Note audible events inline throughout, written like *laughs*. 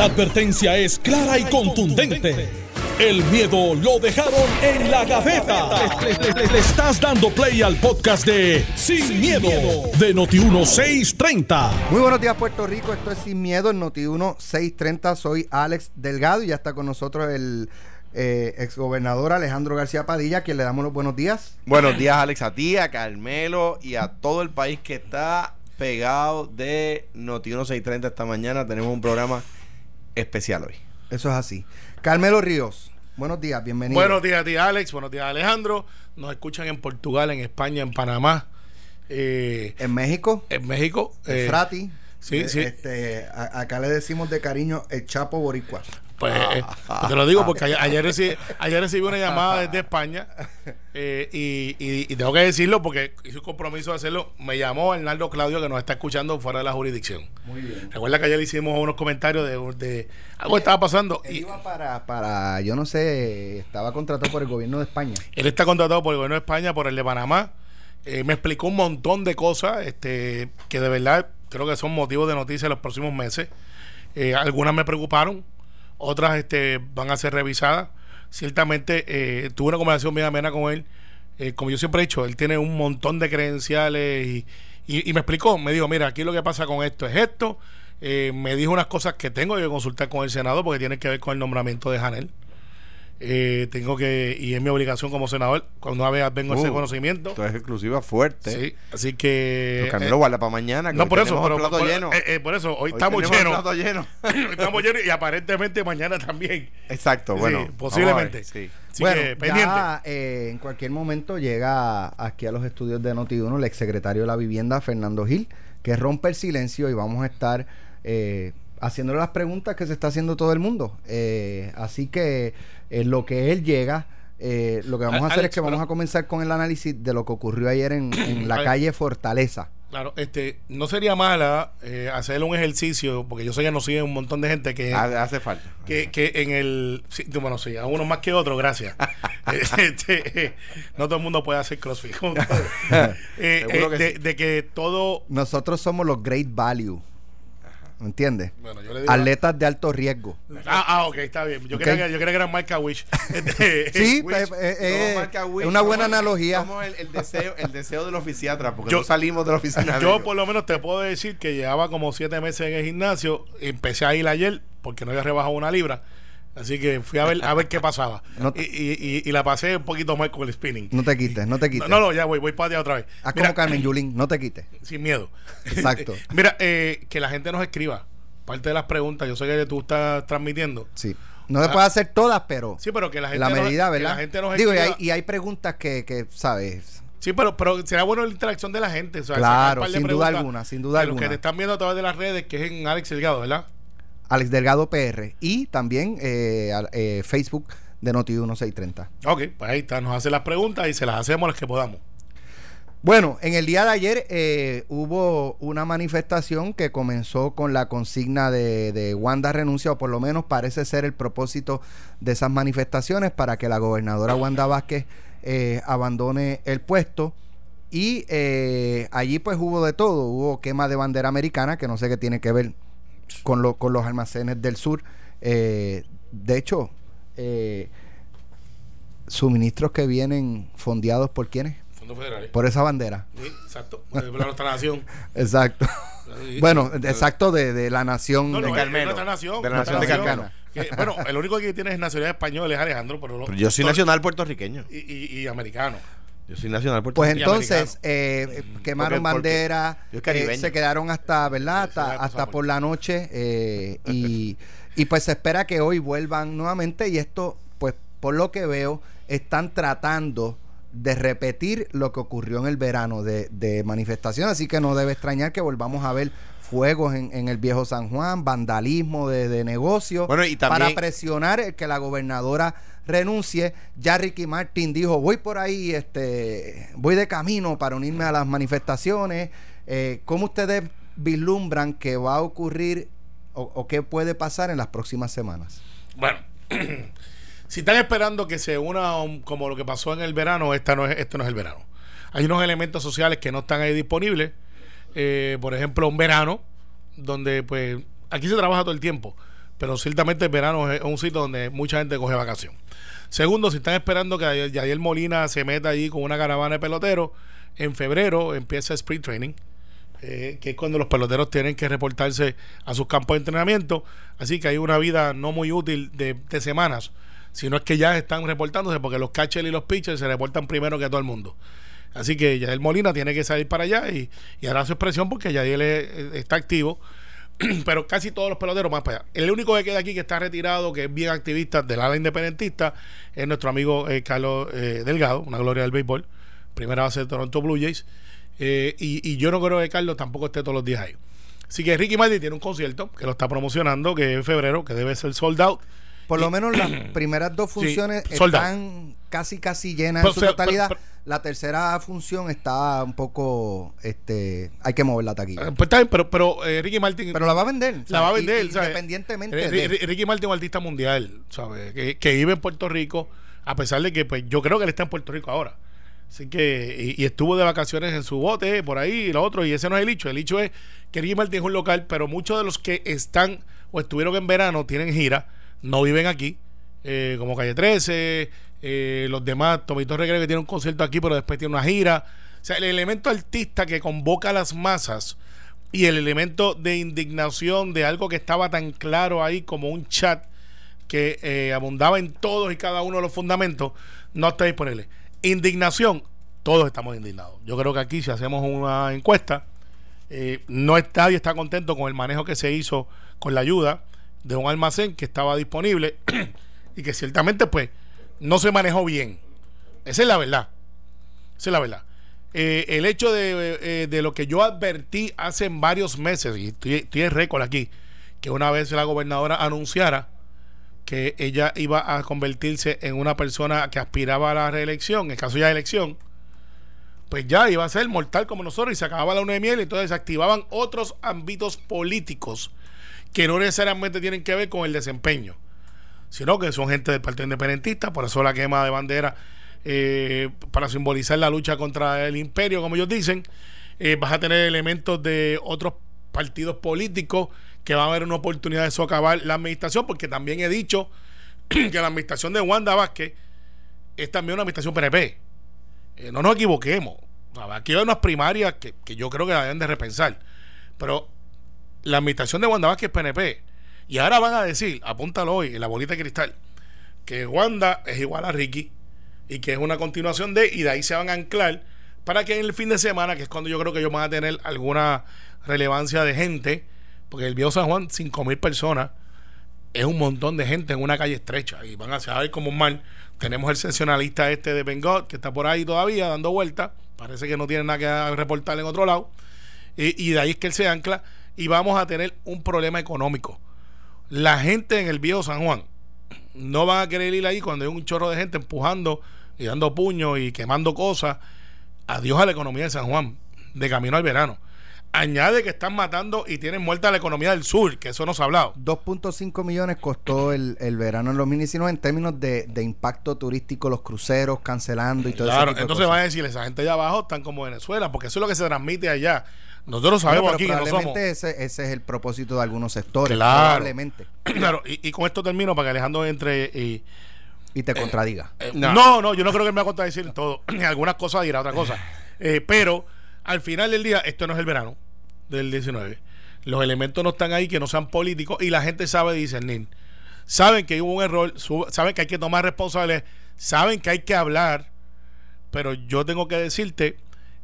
La advertencia es clara y contundente. El miedo lo dejaron en la gaveta. Le, le estás dando play al podcast de Sin, miedo, de Noti1630. Muy buenos días, Puerto Rico. Esto es Sin Miedo en Noti1630. Soy Alex Delgado y ya está con nosotros el eh, exgobernador Alejandro García Padilla, a quien le damos los buenos días. Buenos días, Alex, a ti, a Carmelo y a todo el país que está pegado de Noti1630 esta mañana. Tenemos un programa especial hoy. Eso es así. Carmelo Ríos, buenos días, bienvenido. Buenos días a ti, Alex. Buenos días, Alejandro. Nos escuchan en Portugal, en España, en Panamá. eh, En México, en México. eh, Frati. sí, Eh, sí. Este, a- acá le decimos de cariño el Chapo Boricua. Pues eh, te lo digo porque ayer, ayer, recibí, ayer recibí una llamada desde España eh, y, y- y tengo que decirlo porque hice un compromiso de hacerlo. Me llamó Arnaldo Claudio que nos está escuchando fuera de la jurisdicción. Muy bien. Recuerda que ayer le hicimos unos comentarios de, de algo que estaba pasando Él y iba para, para, yo no sé, estaba contratado por el gobierno de España. él está contratado por el gobierno de España, por el de Panamá. Eh, me explicó un montón de cosas este, que de verdad creo que son motivos de noticia en los próximos meses. Eh, algunas me preocuparon, otras este, van a ser revisadas. Ciertamente eh, tuve una conversación bien amena con él. Eh, como yo siempre he dicho, él tiene un montón de credenciales y, y- me explicó, me dijo, mira, aquí lo que pasa con esto es esto. Eh, me dijo unas cosas que tengo que consultar con el Senado porque tiene que ver con el nombramiento de Janel. Eh, tengo que, y es mi obligación como senador, cuando una vez vengo ese Uh, conocimiento. Esto es exclusiva fuerte. Sí, así que. Pero Carmelo, eh, guarda para mañana. que no, por eso, pero, el plato por, lleno. eh, eh, por eso, hoy, Hoy estamos llenos. plato lleno. *laughs* estamos llenos y aparentemente mañana también. Exacto, Sí, bueno. a posiblemente. ver, sí. Así bueno, que pendiente. ya eh, en cualquier momento llega aquí a los estudios de Noti1 el exsecretario de la Vivienda, Fernando Gil, que rompe el silencio y vamos a estar eh, haciéndole las preguntas que se está haciendo todo el mundo. Eh, así que en lo que él llega, eh, lo que vamos a hacer Alex, es que vamos pero- a comenzar con el análisis de lo que ocurrió ayer en, en la calle Fortaleza. Claro, este, no sería mala eh, hacer un ejercicio, porque yo sé que nos sigue un montón de gente que, Ha- Hace falta. que, que en el. sí, bueno, sí, a unos más que otros, gracias. *laughs* *laughs* Este, no todo el mundo puede hacer CrossFit. *laughs* Eh, eh, sí. de que todo. Nosotros somos los Great Value. ¿Me entiendes? Bueno, yo le digo. Atletas de alto riesgo. Ah, ah, ok, está bien. Yo, Ok. creía, que, yo creía que eran marca Wish. *laughs* *laughs* Sí, Wish, pues, eh, eh, somos marca Wish, es una buena somos- analogía. Somos el, el deseo, el deseo de los fisiatras, porque Yo- no salimos de la oficina. Yo ellos. por lo menos te puedo decir que llevaba como siete meses en el gimnasio. Empecé a ir ayer porque no había rebajado una libra. Así que fui a ver a ver qué pasaba. No- y, y- y- y la pasé un poquito mal con el spinning. No te quites, no te quites. No, no, ya voy, voy para allá otra vez. Haz Mira, como Carmen *clears throat* Yulín, no te quites. Sin miedo. Exacto. *laughs* Mira, eh, que la gente nos escriba. Parte de las preguntas, yo sé que tú estás transmitiendo. Sí. No se Ah. puede hacer todas, pero Sí, pero que la en gente la nos- medida, que ¿verdad? la gente nos Digo, y hay, escriba. y hay preguntas que, que, ¿sabes? Sí, pero, pero será bueno la interacción de la gente. o sea, Claro, sin duda alguna, sin duda de Los que alguna. te están viendo a través de las redes, que es en Alex Delgado, ¿verdad? Alex Delgado PR y también eh, eh, Facebook de Noti 1630. Ok, pues ahí está. Nos hacen las preguntas y se las hacemos las que podamos. Bueno, en el día de ayer eh, hubo una manifestación que comenzó con la consigna de, de Wanda renuncia, o por lo menos parece ser el propósito de esas manifestaciones para que la gobernadora Wanda Vázquez eh, abandone el puesto. Y eh, allí pues hubo de todo, hubo quema de bandera americana, que no sé qué tiene que ver con, lo- con los almacenes del sur. Eh, de hecho, eh, suministros que vienen fondeados por quiénes? Fondos federales. Por esa bandera. Sí, exacto. De la nuestra nación. *laughs* Exacto. Bueno, exacto de, de la nación. No, no, de es- Carmelo. es nuestra nación. De la nación de Carmelo. Bueno, el único que tiene nacionalidad española es Alejandro, pero, Pero yo soy nacional puertorriqueño. y, y- y americano. Yo soy nacional Pues entonces eh, quemaron Porque- porque banderas, eh, se quedaron hasta, ¿verdad? Hasta, hasta por la noche eh, y, y pues se espera que hoy vuelvan nuevamente y esto, pues por lo que veo, están tratando de repetir lo que ocurrió en el verano de, de manifestación, así que no debe extrañar que volvamos a ver fuegos en, en el viejo San Juan, vandalismo de, de negocios, Bueno, y para presionar que la gobernadora renuncie. Ya Ricky Martin dijo, voy por ahí, este, voy de camino para unirme a las manifestaciones. Eh, ¿Cómo ustedes vislumbran que va a ocurrir o, o qué puede pasar en las próximas semanas? Bueno, *clears throat* si están esperando que se una un- como lo que pasó en el verano, esta no es, esto no es el verano. Hay unos elementos sociales que no están ahí disponibles. Eh, por ejemplo, un verano, donde pues aquí se trabaja todo el tiempo, pero ciertamente el verano es un sitio donde mucha gente coge vacación. Segundo, si están esperando que Yadiel Molina se meta allí con una caravana de peloteros, en febrero empieza Spring Training, eh, que es cuando los peloteros tienen que reportarse a sus campos de entrenamiento. Así que hay una vida no muy útil de, semanas, sino es que ya están reportándose porque los catchers y los pitchers se reportan primero que todo el mundo. Así que Yadiel Molina tiene que salir para allá y, hará su expresión porque Yadiel está activo *clears throat* pero casi todos los peloteros más para allá. El único que queda aquí que está retirado, que es bien activista del ala independentista, es nuestro amigo eh, Carlos eh, Delgado, una gloria del béisbol, primera base de Toronto Blue Jays. Eh, y, yo no creo que Carlos tampoco esté todos los días ahí. Así que Ricky Martin tiene un concierto que lo está promocionando, que es en febrero, que debe ser sold out. Por lo menos las *clears throat* primeras dos funciones están casi casi llenas en su totalidad. la tercera función está un poco este hay que mover la taquilla. Eh, pues está bien pero pero eh, Ricky Martin pero la va a vender. La va a vender independientemente de... Ricky Martin es un artista mundial ¿sabes? Que, vive en Puerto Rico a pesar de que pues yo creo que él está en Puerto Rico ahora. Así que y, estuvo de vacaciones en su bote por ahí y lo otro y ese no es el hecho. El hecho es que Ricky Martin es un local pero muchos de los que están o estuvieron en verano tienen gira no viven aquí eh, como Calle 13 eh, los demás, Tomito Regre que tiene un concierto aquí, pero después tiene una gira. O sea, el elemento artista que convoca a las masas y el elemento de indignación de algo que estaba tan claro ahí como un chat que eh, abundaba en todos y cada uno de los fundamentos, no está disponible. Indignación, todos estamos indignados. Yo creo que aquí si hacemos una encuesta, eh, no está, nadie está contento con el manejo que se hizo con la ayuda de un almacén que estaba disponible *clears throat* y que ciertamente pues no se manejó bien. Esa es la verdad. Esa es la verdad. Eh, el hecho eh, de, lo que yo advertí hace varios meses, y estoy, en récord aquí, que una vez la gobernadora anunciara que ella iba a convertirse en una persona que aspiraba a la reelección, en caso ya de elección, pues ya iba a ser mortal como nosotros y se acababa la una de miel y entonces se activaban otros ámbitos políticos que no necesariamente tienen que ver con el desempeño sino que son gente del Partido Independentista, por eso la quema de bandera eh, para simbolizar la lucha contra el imperio, como ellos dicen. Eh, vas a tener elementos de otros partidos políticos que va a haber una oportunidad de socavar la administración, porque también he dicho *clears throat* que la administración de Wanda Vázquez es también una administración PNP. Eh, no nos equivoquemos. Aquí hay unas primarias que, que yo creo que la deben de repensar. Pero la administración de Wanda Vázquez es PNP. Y ahora van a decir, apúntalo hoy en la bolita de cristal, que Wanda es igual a Ricky y que es una continuación de, y de ahí se van a anclar para que en el fin de semana, que es cuando yo creo que ellos van a tener alguna relevancia de gente, porque el viejo San Juan, 5 mil personas, es un montón de gente en una calle estrecha y van a saber como mal. Tenemos el sensacionalista este de Bengot que está por ahí todavía dando vueltas, parece que no tiene nada que reportar en otro lado, y, y de ahí es que él se ancla y vamos a tener un problema económico la gente en el viejo San Juan no van a querer ir ahí cuando hay un chorro de gente empujando y dando puños y quemando cosas. Adiós a la economía de San Juan, de camino al verano. Añade que están matando y tienen muerta la economía del sur, que eso no se ha hablado. 2.5 millones costó el, verano en 2019 en términos de, impacto turístico, los cruceros cancelando y todo eso. Claro, entonces va a decir, esa gente allá abajo están como Venezuela, porque eso es lo que se transmite allá. Nosotros sabemos aquí que no somos. Ese, ese es el propósito de algunos sectores. Probablemente. *clears throat* Claro, y, con esto termino para que Alejandro entre y. Y te contradiga. Eh, no. no. yo no creo que me va a contradecir en todo. *clears throat* Algunas cosas dirá otra cosa. *sighs* Eh, pero al final del día, esto no es el verano del 19. Los elementos no están ahí que no sean políticos y la gente sabe discernir. Saben que hubo un error, saben que hay que tomar responsabilidades, saben que hay que hablar, pero yo tengo que decirte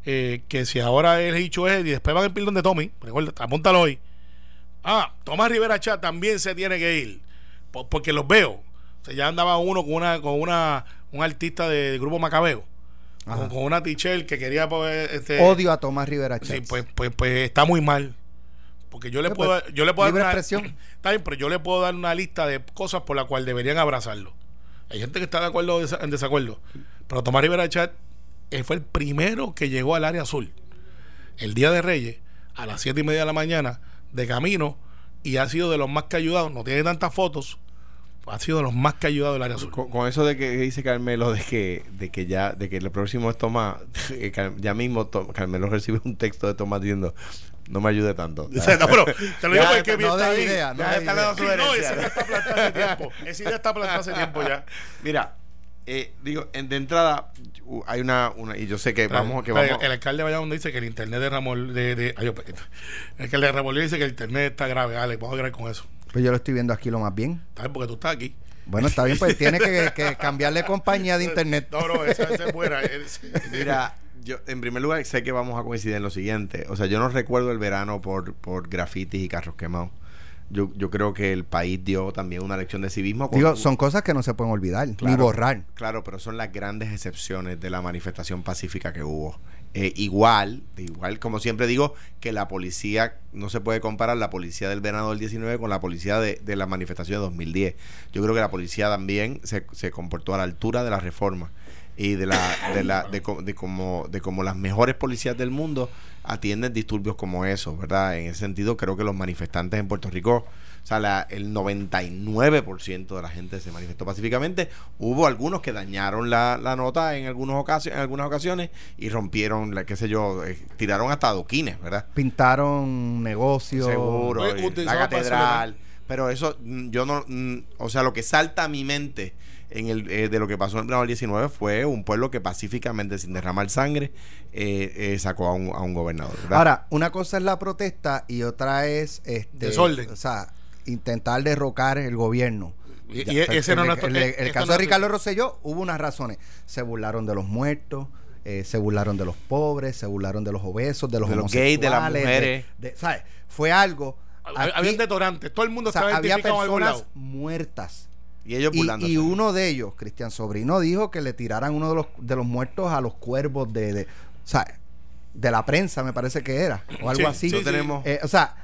eh, que si ahora el dicho es y después van el pildón de Tommy, recuerda, apúntalo hoy. Ah, Tomás Rivera Chat también se tiene que ir, porque los veo. O sea, ya andaba uno con una con una un artista del grupo Macabeo. Con, una tichel que quería poder este, odio a Tomás Rivera Chat. Sí, pues, pues, pues está muy mal. Porque yo le puedo, pues, yo le puedo dar una, expresión. *clears throat* pero yo le puedo dar una lista de cosas por la cual deberían abrazarlo. Hay gente que está de acuerdo o en desacuerdo. Pero Tomás Rivera Chat él fue el primero que llegó al área azul el día de Reyes a las siete y media de la mañana de camino y ha sido de los más que ayudados. No tiene tantas fotos, ha sido de los más que ayudado del área azul. Con, eso de que dice Carmelo de que de que ya de que el próximo es Tomás, *laughs* ya mismo Carmelo recibe un texto de Tomás diciendo no me ayude tanto. *laughs* No, pero te lo digo *laughs* porque no bien está ahí. idea, no está idea. dando su Sí, no, esa idea está plantada hace tiempo. Esa idea está plantada hace tiempo ya. Mira, eh, digo, en- de entrada, uh, hay una, una, y yo sé que vamos, que Pero vamos. El, alcalde de Bayamón dice que el internet de Ramón de, de ay, yo, el alcalde de Ramón dice que el internet está grave, dale, vamos a creer con eso. Pues yo lo estoy viendo aquí lo más bien. Está bien porque tú estás aquí. Bueno, está bien, pues tiene que, que cambiarle compañía de internet. No, no, esa, esa es buena. Es- Mira, yo en primer lugar sé que vamos a coincidir en lo siguiente. O sea, yo no recuerdo el verano por, por grafitis y carros quemados. Yo, yo creo que el país dio también una lección de civismo. Digo, son cosas que no se pueden olvidar, ni Claro. borrar. Claro, pero son las grandes excepciones de la manifestación pacífica que hubo. Eh, igual, igual, como siempre digo, que la policía, no se puede comparar la policía del verano del 19 con la policía de, de la manifestación de 2010. Yo creo que la policía también se, se comportó a la altura de la reforma y de la de la de, co- de como de como las mejores policías del mundo atienden disturbios como esos, ¿verdad? En ese sentido creo que los manifestantes en Puerto Rico, o sea, la- el 99% de la gente se manifestó pacíficamente. Hubo algunos que dañaron la, la nota en algunos ocasio- en algunas ocasiones y rompieron, la, qué sé yo, eh, tiraron hasta adoquines, ¿verdad? Pintaron negocios. Seguro, la catedral. Pero eso, mm, yo no, mm, o sea, lo que salta a mi mente en el, eh, de lo que pasó en el verano del 19 fue un pueblo que pacíficamente, sin derramar sangre, eh, eh, sacó a un, a un gobernador. ¿verdad? Ahora, una cosa es la protesta y otra es este, Desorden. O sea, intentar derrocar el gobierno. Y- Ya, y pero ese no el, es nuestro- en el- eh, el esto caso no de Ricardo Rosselló hubo unas razones. Se burlaron de los muertos, eh, se burlaron de los pobres, se burlaron de los obesos, de los De los gays, de las mujeres. de- de- ¿sabes? Fue algo. Había aquí, detonantes, todo el mundo o sea, estaba había identificado en algún personas lado. muertas. y ellos Y, y uno de ellos, Cristian Sobrino, dijo que le tiraran uno de los, de los muertos a los cuervos de, de, o sea, de la prensa, me parece que era, o algo Sí, así. sí, Eh, o sea,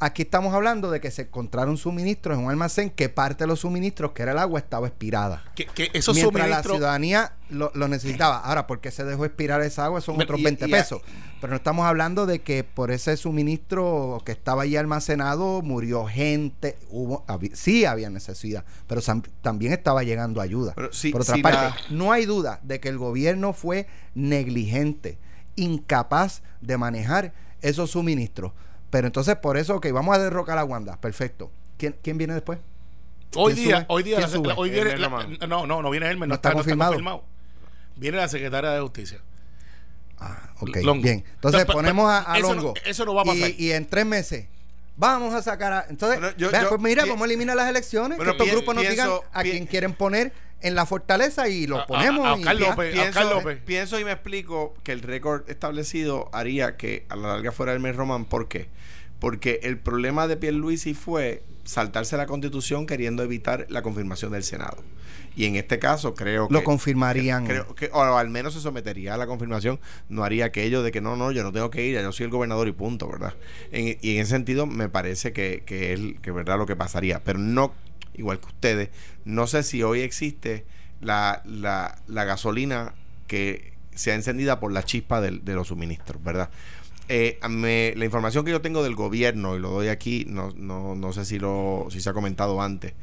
aquí estamos hablando de que se encontraron suministros en un almacén que parte de los suministros, que era el agua, estaba expirada. Que, que esos Mientras la ciudadanía lo, lo necesitaba. Ahora, ¿por qué se dejó expirar esa agua? Son otros y- 20 y- pesos. Pero no estamos hablando de que por ese suministro que estaba ahí almacenado murió gente. Hubo, sí había necesidad, pero sam- también estaba llegando ayuda. Si- por otra si parte, la- no hay duda de que el gobierno fue negligente, incapaz de manejar esos suministros. Pero entonces, por eso, ok, vamos a derrocar a Wanda. Perfecto. ¿Quién, quién viene después? Hoy ¿Quién día, sube? hoy día, ¿Quién la- sube? la- hoy viene, la- no, no, no viene Hermes, ¿No no, está está, no está confirmado? confirmado. Viene la secretaria de Justicia. Ah, ok, Longo. bien. Entonces No, pero- ponemos a, a eso no- Longo. eso no va a pasar. Y, y en tres meses vamos a sacar a... Entonces, Bueno, yo- vean, yo pues mira, pi- vamos a eliminar las elecciones. Bueno, que estos pi- grupos nos digan a quién quieren poner en la fortaleza y lo A- a- ponemos. a Oscar ya. López. pienso, Oscar López. pienso y me explico que el récord establecido haría que a la larga fuera el mes Román. ¿Por qué? Porque el problema de Pierluisi fue saltarse la constitución queriendo evitar la confirmación del Senado. Y en este caso creo que... Lo confirmarían. Creo que, o al menos se sometería a la confirmación, no haría aquello de que no, no, yo no tengo que ir, yo soy el gobernador y punto, ¿verdad? En- y en ese sentido me parece que, que es que verdad lo que pasaría, pero no, igual que ustedes, no sé si hoy existe la, la, la gasolina que sea encendida por la chispa de, los suministros, ¿verdad? Eh, me- la información que yo tengo del gobierno, y lo doy aquí, no, no, no sé si, lo, si se ha comentado antes,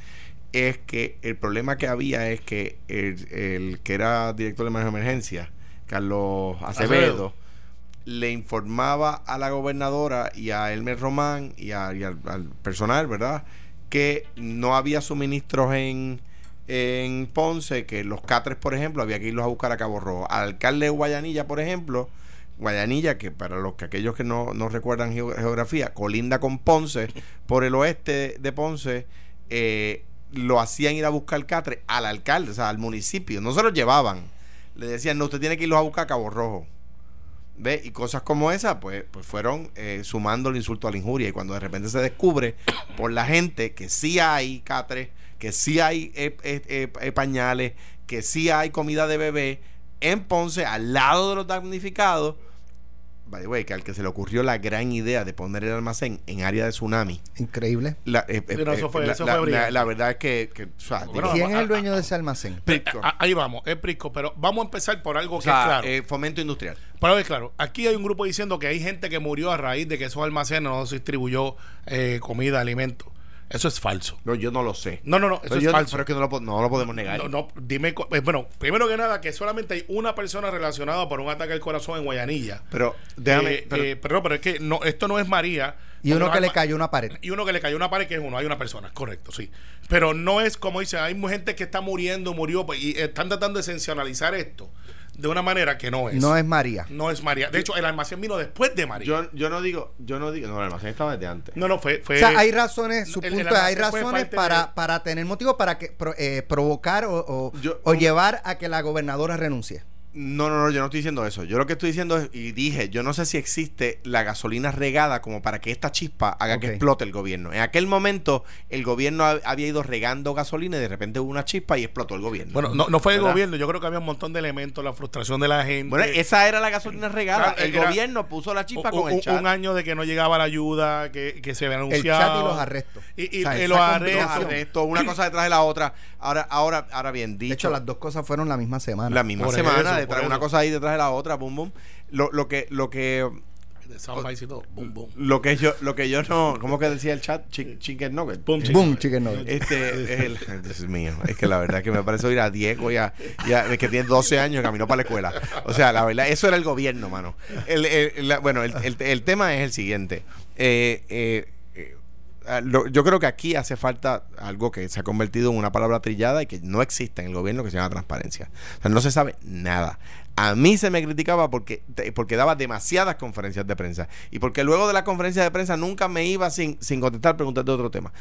es que el problema que había es que el, el que era director de manejo de emergencia, Carlos Acevedo, Acevedo. le informaba a la gobernadora y a Elmer Román y, a- y al, al personal, ¿verdad? Que no había suministros en, en Ponce, que los catres, por ejemplo, había que irlos a buscar a Cabo Rojo. Al alcalde de Guayanilla, por ejemplo, Guayanilla, que para los que aquellos que no, no recuerdan geo- geografía, colinda con Ponce, por el oeste de Ponce, eh, lo hacían ir a buscar catre al alcalde, o sea, al municipio. No se los llevaban. Le decían, no, usted tiene que irlos a buscar a Cabo Rojo. ¿Ve? Y cosas como esa, pues, pues fueron eh, sumando el insulto a la injuria. Y cuando de repente se descubre por la gente que sí hay catre, que sí hay eh, eh, eh, eh, pañales, que sí hay comida de bebé en Ponce, al lado de los damnificados, by the way, que al que se le ocurrió la gran idea de poner el almacén en área de tsunami, Increíble. la, eh, eh, no, eso eh, fue- la- eso la- fue la- brillante. la verdad es que, que, o sea, Bueno, digo, ¿Quién vamos es el a- dueño de ese almacén? Prisco. Ah, Ahí vamos, es Prisco, pero vamos a empezar por algo o que sea, es claro. eh, fomento industrial. Pero es claro, aquí hay un grupo diciendo que hay gente que murió a raíz de que esos almacenes no se distribuyó eh, comida, alimentos. Eso es falso. No, yo no lo sé. No, no, no, eso Pero es yo- falso. Pero es que no lo, no lo podemos negar. No, no, dime, eh, bueno, primero que nada, que solamente hay una persona relacionada por un ataque al corazón en Guayanilla. Pero déjame. Eh, pero- eh, pero, no, pero es que no, esto no es María. Y uno que le cayó una pared. Y uno que le cayó una pared, que es uno, hay una persona, correcto, sí. Pero no es como dice, hay gente que está muriendo, murió, pues, y están tratando de sensacionalizar esto de una manera que no es. No es María. No es María. De hecho, el almacén vino después de María. yo, yo no digo. Yo no digo. No, el almacén estaba desde antes. no, no, fue. fue O sea, hay razones, su el- el punto es, hay razones para, de- para tener motivo para que pro- eh, provocar o, o- Yo- o llevar a que la gobernadora renuncie. No, no, no, yo no estoy diciendo eso. Yo lo que estoy diciendo es, y dije, yo no sé si existe la gasolina regada como para que esta chispa haga que explote el gobierno. En aquel momento, el gobierno ha- había ido regando gasolina y de repente hubo una chispa y explotó el gobierno. Bueno, no, no fue el gobierno, yo creo que había un montón de elementos, la frustración de la gente. Bueno, esa era la gasolina regada. Claro, el era- gobierno puso la chispa un, con el chat. un año de que no llegaba la ayuda, que, que se había El anunciado. chat y los arrestos. Y, y- O sea, y esa los arrestos. arrestos, una cosa detrás de la otra. Ahora, ahora, ahora bien dicho. De hecho, las dos cosas fueron la misma semana. la misma Por semana, eso, detrás, una cosa ahí detrás de la otra, boom, boom. Lo, lo que, lo que. Boom, boom. lo que yo, lo que yo no, ¿cómo que decía el chat? Chi- Chicken nugget. Boom, chicken Boom, chicken nugget. Este es el. *laughs* Dios mío, es que la verdad es que me parece oír a Diego y a, y a- que tiene 12 años y caminó para la escuela. O sea, la verdad, eso era el gobierno, mano. El, el- la- bueno, el, el- el tema es el siguiente. Eh, eh, eh, lo- yo creo que aquí hace falta algo que se ha convertido en una palabra trillada y que no existe en el gobierno que se llama transparencia. O sea, no se sabe nada. A mí se me criticaba porque, porque daba demasiadas conferencias de prensa y porque luego de la conferencia de prensa nunca me iba sin, sin contestar preguntas de otro tema.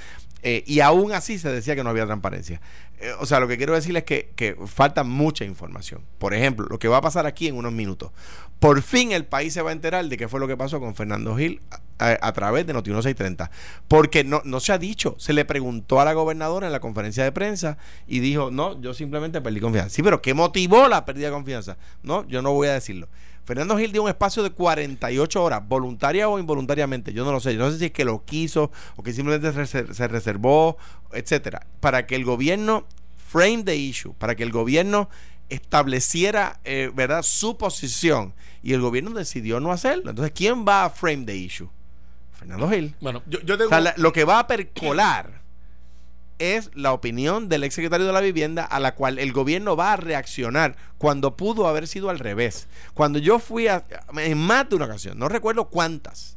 Eh, y aún así se decía que no había transparencia. Eh, o sea, lo que quiero decirles es que, que falta mucha información. Por ejemplo, lo que va a pasar aquí en unos minutos. Por fin el país se va a enterar de qué fue lo que pasó con Fernando Gil a través de Noti 1630. Porque no, no se ha dicho. Se le preguntó a la gobernadora en la conferencia de prensa y dijo, no, yo simplemente perdí confianza. Sí, pero ¿qué motivó la pérdida de confianza? No, yo no voy a decirlo. Fernando Gil dio un espacio de 48 horas, voluntaria o involuntariamente, yo no lo sé. Yo no sé si es que lo quiso o que simplemente se reservó, etcétera, para que el gobierno frame the issue, para que el gobierno estableciera, eh, ¿verdad?, su posición. Y el gobierno decidió no hacerlo. Entonces, ¿quién va a frame the issue? Fernando Gil. Bueno, yo, yo tengo. O sea, la- lo que va a percolar es la opinión del exsecretario de la vivienda a la cual el gobierno va a reaccionar cuando pudo haber sido al revés. Cuando yo fui a, en más de una ocasión, no recuerdo cuántas,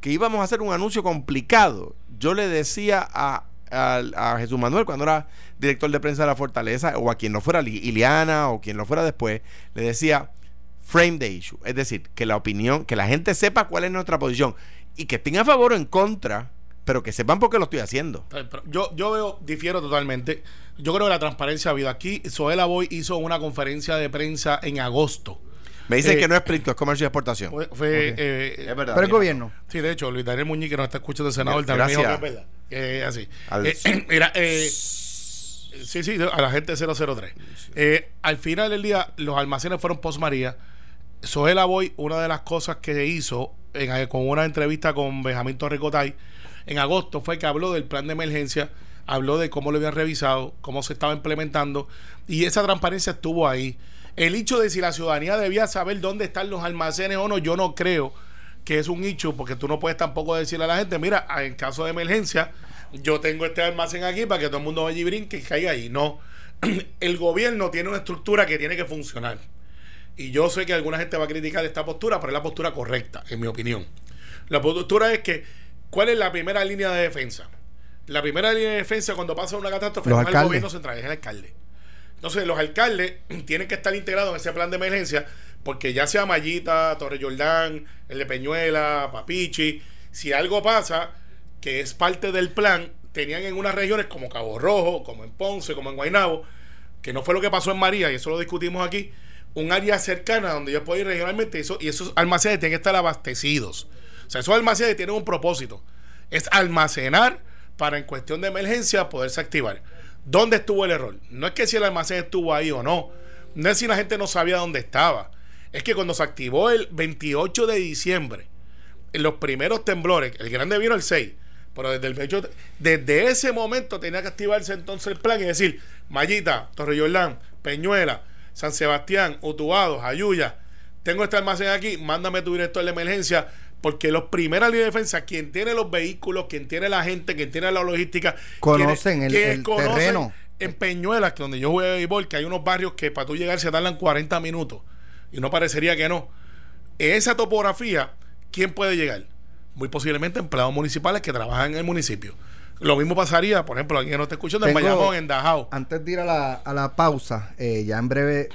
que íbamos a hacer un anuncio complicado, yo le decía a, a- Jesús Manuel cuando era director de prensa de la Fortaleza, o a quien no fuera Li- Iliana, o quien lo fuera después, le decía frame the issue, es decir, que la opinión, que la gente sepa cuál es nuestra posición y que estén a favor o en contra, pero que sepan por qué lo estoy haciendo. Pero Yo, yo veo, difiero totalmente. Yo creo que la transparencia ha habido. Aquí, Soela Boy hizo una conferencia de prensa en agosto. Me dicen Eh, que no es plicto, es comercio y exportación. Fue, fue, Ok. eh, Es verdad. Pero el gobierno. Sí, de hecho, Luis Daniel Muñiz, que nos está escuchando el senador, Gracias. también dijo que es verdad. Eh, así. Al- Eh, *clears throat* mira, eh, sí, sí, a la gente 003. Eh, al final del día, los almacenes fueron post María. Soela Boy, una de las cosas que hizo en- eh, con una entrevista con Benjamín Torrecotay en agosto fue que habló del plan de emergencia, habló de cómo lo habían revisado, cómo se estaba implementando y esa transparencia estuvo ahí. El hecho de si la ciudadanía debía saber dónde están los almacenes o no, yo no creo que es un hecho porque tú no puedes tampoco decirle a la gente, mira, en caso de emergencia, yo tengo este almacén aquí para que todo el mundo vaya y brinque y caiga ahí. No, *clears throat* el gobierno tiene una estructura que tiene que funcionar. Y yo sé que alguna gente va a criticar esta postura, pero es la postura correcta, en mi opinión. La postura es que, ¿cuál es la primera línea de defensa? La primera línea de defensa cuando pasa una catástrofe no es el gobierno central, es el alcalde. Entonces, los alcaldes *clears throat* tienen que estar integrados en ese plan de emergencia, porque ya sea Mallita, Torre Jordán, el de Peñuela, Papichi, si algo pasa, que es parte del plan, tenían en unas regiones como Cabo Rojo, como en Ponce, como en Guaynabo, que no fue lo que pasó en María, y eso lo discutimos aquí, un área cercana donde ellos pueden ir regionalmente, eso, y esos almacenes tienen que estar abastecidos. O sea, esos almacenes tienen un propósito, es almacenar para en cuestión de emergencia poderse activar. ¿Dónde estuvo el error? No es que si el almacén estuvo ahí o no, no es si la gente no sabía dónde estaba, es que cuando se activó el 28 de diciembre, en los primeros temblores, el grande vino el 6, pero desde el 28, desde ese momento tenía que activarse entonces el plan y decir, Mallita, Torre Jordán, Peñuela, San Sebastián, Utuado, Ayuya, tengo este almacén aquí, mándame tu director de emergencia Porque los primeras líneas de defensa, quien tiene los vehículos, quien tiene la gente, quien tiene la logística, conocen quienes- el, quienes el conocen terreno. En Peñuelas, que donde yo juego de béisbol, que hay unos barrios que para tú llegar se tardan 40 minutos. Y no parecería que no. Esa topografía, ¿quién puede llegar? Muy posiblemente empleados municipales que trabajan en el municipio. Lo mismo pasaría, por ejemplo, alguien no está escuchando, en Bayamón, en Dajao. Antes de ir a la, a la pausa, eh, ya en breve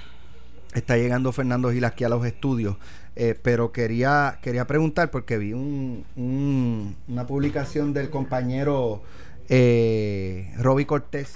está llegando Fernando Gil aquí a los estudios, eh, pero quería, quería preguntar porque vi un, un- una publicación del compañero eh, Roby Cortés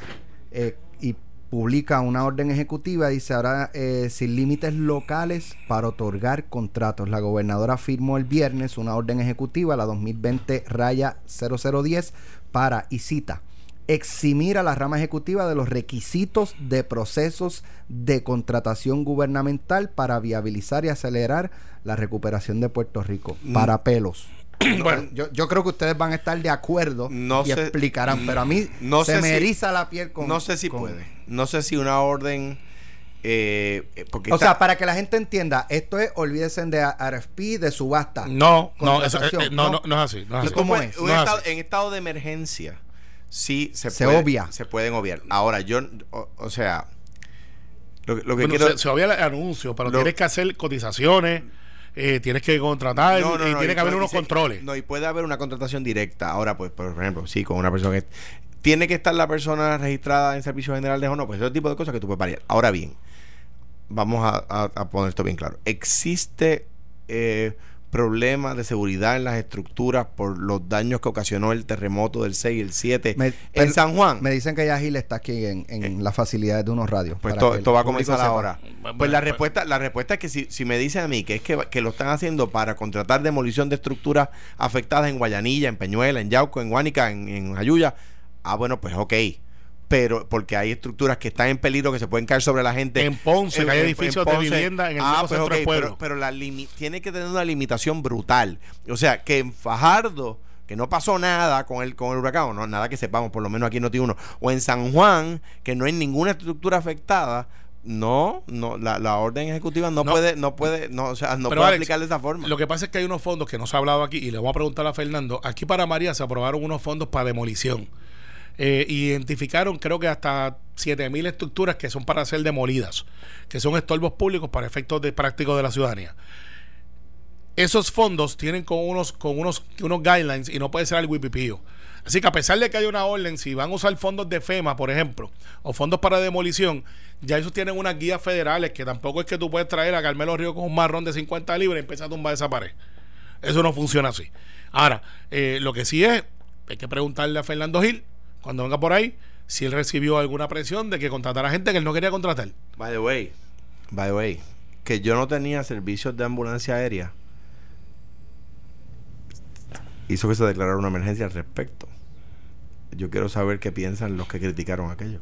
eh, y publica una orden ejecutiva, dice ahora eh, sin límites locales para otorgar contratos. La gobernadora firmó el viernes una orden ejecutiva, la 2020 raya 0010, para, y cita, eximir a la rama ejecutiva de los requisitos de procesos de contratación gubernamental para viabilizar y acelerar la recuperación de Puerto Rico. Mm. Para pelos. *clears throat* Bueno, Yo, yo creo que ustedes van a estar de acuerdo No y sé- explicarán, pero a mí no se sé me si- eriza la piel con... no sé si con- puede. No sé si una orden. eh, eh, porque O está- sea, para que la gente entienda, esto es, olvídense de RFP, de subasta. no, no, eso- eh, no, ¿no? no, no es así. No es así. ¿Cómo es? un No es estado- así. en estado de emergencia, sí se, Se puede- obvia. Se pueden obviar. Ahora, yo, o, o sea, lo, que- lo que Bueno, quiero. se, se obvia el anuncio, pero Lo- tienes que hacer cotizaciones, eh, tienes que contratar No, no, y no, tiene que haber unos controles. No, y puede haber una contratación directa. Ahora, pues, por ejemplo, sí, con una persona que. ¿Tiene que estar la persona registrada en Servicio General de o no? Pues ese tipo de cosas que tú puedes variar. Ahora bien, vamos a, a- a poner esto bien claro. ¿Existe eh, problemas de seguridad en las estructuras por los daños que ocasionó el terremoto del 6 y el 7 Me- en pero- San Juan? Me dicen que ya Gil está aquí en, en las facilidades de unos radios. Pues para esto, va a comenzar ahora. Bueno, Pues la pues- respuesta, la respuesta es que si, si me dicen a mí que es que, que lo están haciendo para contratar demolición de estructuras afectadas en Guayanilla, en Peñuela, en Yauco, en Guánica, en, en Ayuya, ah, bueno, pues ok. Pero porque hay estructuras que están en peligro, que se pueden caer sobre la gente. En Ponce, que hay edificios de Ponce. vivienda en el ah, pues centro ok, del pueblo. Pero, pero la tiene que tener una limitación brutal. O sea, que en Fajardo, que no pasó nada con el, con el huracán, no, nada que sepamos, por lo menos aquí en Noti uno o en San Juan, que no hay ninguna estructura afectada, no, no, la, la orden ejecutiva no, No. puede, no puede, no, o sea, no puede Alex, aplicar de esa forma. Lo que pasa es que hay unos fondos que no se ha hablado aquí y le voy a preguntar a Fernando. Aquí para María se aprobaron unos fondos para demolición. Eh, identificaron creo que hasta 7.000 estructuras que son para ser demolidas, que son estorbos públicos para efectos de prácticos de la ciudadanía. Esos fondos tienen con unos, con unos, unos guidelines y no puede ser algo pipío. Así que a pesar de que hay una orden, si van a usar fondos de FEMA, por ejemplo, o fondos para demolición, ya esos tienen unas guías federales que tampoco es que tú puedes traer a Carmelo Río con un marrón de 50 libras y empezar a tumbar esa pared. Eso no funciona así. Ahora, eh, lo que sí es, hay que preguntarle a Fernando Gil, cuando venga por ahí, si él recibió alguna presión de que contratara gente que él no quería contratar. By the way, by the way, que yo no tenía servicios de ambulancia aérea hizo que se declarara una emergencia al respecto. Yo quiero saber qué piensan los que criticaron aquello.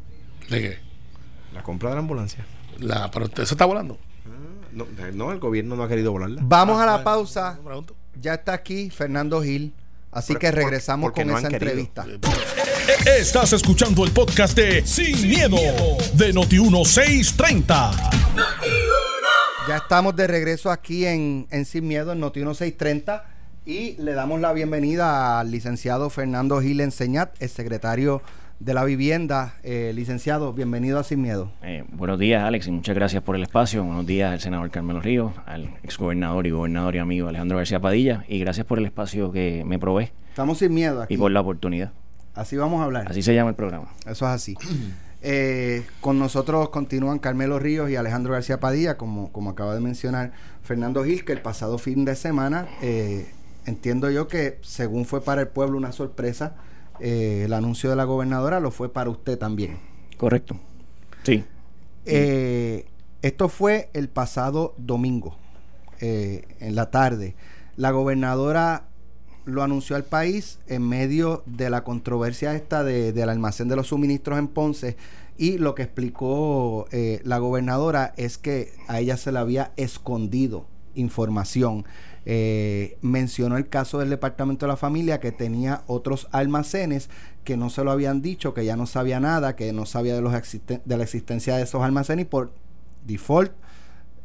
¿De qué? La compra de la ambulancia. La, pero eso está volando. No, no, el gobierno no ha querido volarla. Vamos a Ah, la eh, pausa. Ya está aquí Fernando Gil. Así que regresamos porque con no esa han querido. Entrevista. Estás escuchando el podcast de Sin, miedo, de Noti1630. Ya estamos de regreso aquí en, en Sin Miedo, en Noti 1630. Y le damos la bienvenida al licenciado Fernando Gil Enseñat, el secretario de la Vivienda. Eh, licenciado, bienvenido a Sin Miedo. Eh, buenos días, Alex, y muchas gracias por el espacio. Buenos días al senador Carmelo Ríos, al exgobernador y gobernador y amigo Alejandro García Padilla, y gracias por el espacio que me provee Estamos sin miedo aquí. y por la oportunidad. Así vamos a hablar. Así se llama el programa. Eso es así. *clears throat* Eh, con nosotros continúan Carmelo Ríos y Alejandro García Padilla, como, como acaba de mencionar Fernando Gil, que el pasado fin de semana, eh, entiendo yo que según fue para el pueblo una sorpresa, eh, el anuncio de la gobernadora lo fue para usted también. Correcto. Sí. Esto fue el pasado domingo, en la tarde. La gobernadora lo anunció al país en medio de la controversia esta de- del almacén de los suministros en Ponce y lo que explicó eh, la gobernadora es que a ella se le había escondido información. Eh, mencionó el caso del Departamento de la Familia que tenía otros almacenes que no se lo habían dicho, que ya no sabía nada, que no sabía de, los de la existencia de esos almacenes y por default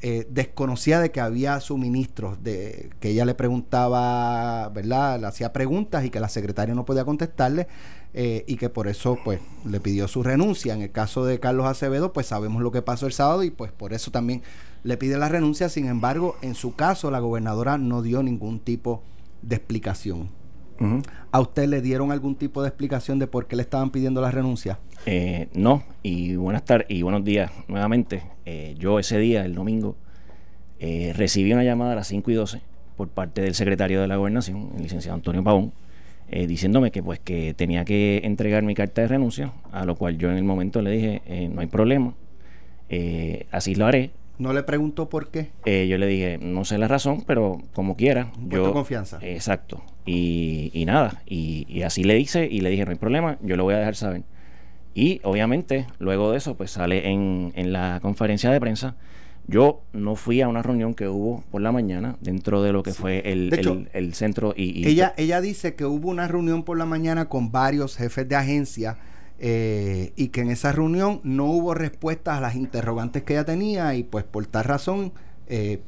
eh, desconocía de que había suministros, de que ella le preguntaba, ¿verdad? Le hacía preguntas y que la secretaria no podía contestarle eh, y que por eso pues le pidió su renuncia. En el caso de Carlos Acevedo, pues sabemos lo que pasó el sábado y pues por eso también le pide la renuncia. Sin embargo, en su caso, la gobernadora no dio ningún tipo de explicación. ¿A usted le dieron algún tipo de explicación de por qué le estaban pidiendo la renuncia? Eh, no, y buenas tardes y buenos días nuevamente. Eh, yo ese día, el domingo, eh, recibí una llamada a las 5 y 12 por parte del secretario de la gobernación, el licenciado Antonio Pavón, diciéndome que pues que tenía que entregar mi carta de renuncia, a lo cual yo en el momento le dije, no hay problema, así lo haré, ¿No le preguntó por qué? Eh, yo le dije, no sé la razón, pero como quiera. Un yo confianza. Exacto. Y, y nada, y, así le hice y le dije, no hay problema, yo lo voy a dejar saber. Y obviamente, luego de eso, pues sale en, en la conferencia de prensa. Yo no fui a una reunión que hubo por la mañana dentro de lo que fue el, el, centro. Y, ella, ella dice que hubo una reunión por la mañana con varios jefes de agencia eh, y que en esa reunión no hubo respuestas a las interrogantes que ella tenía y pues por tal razón eh,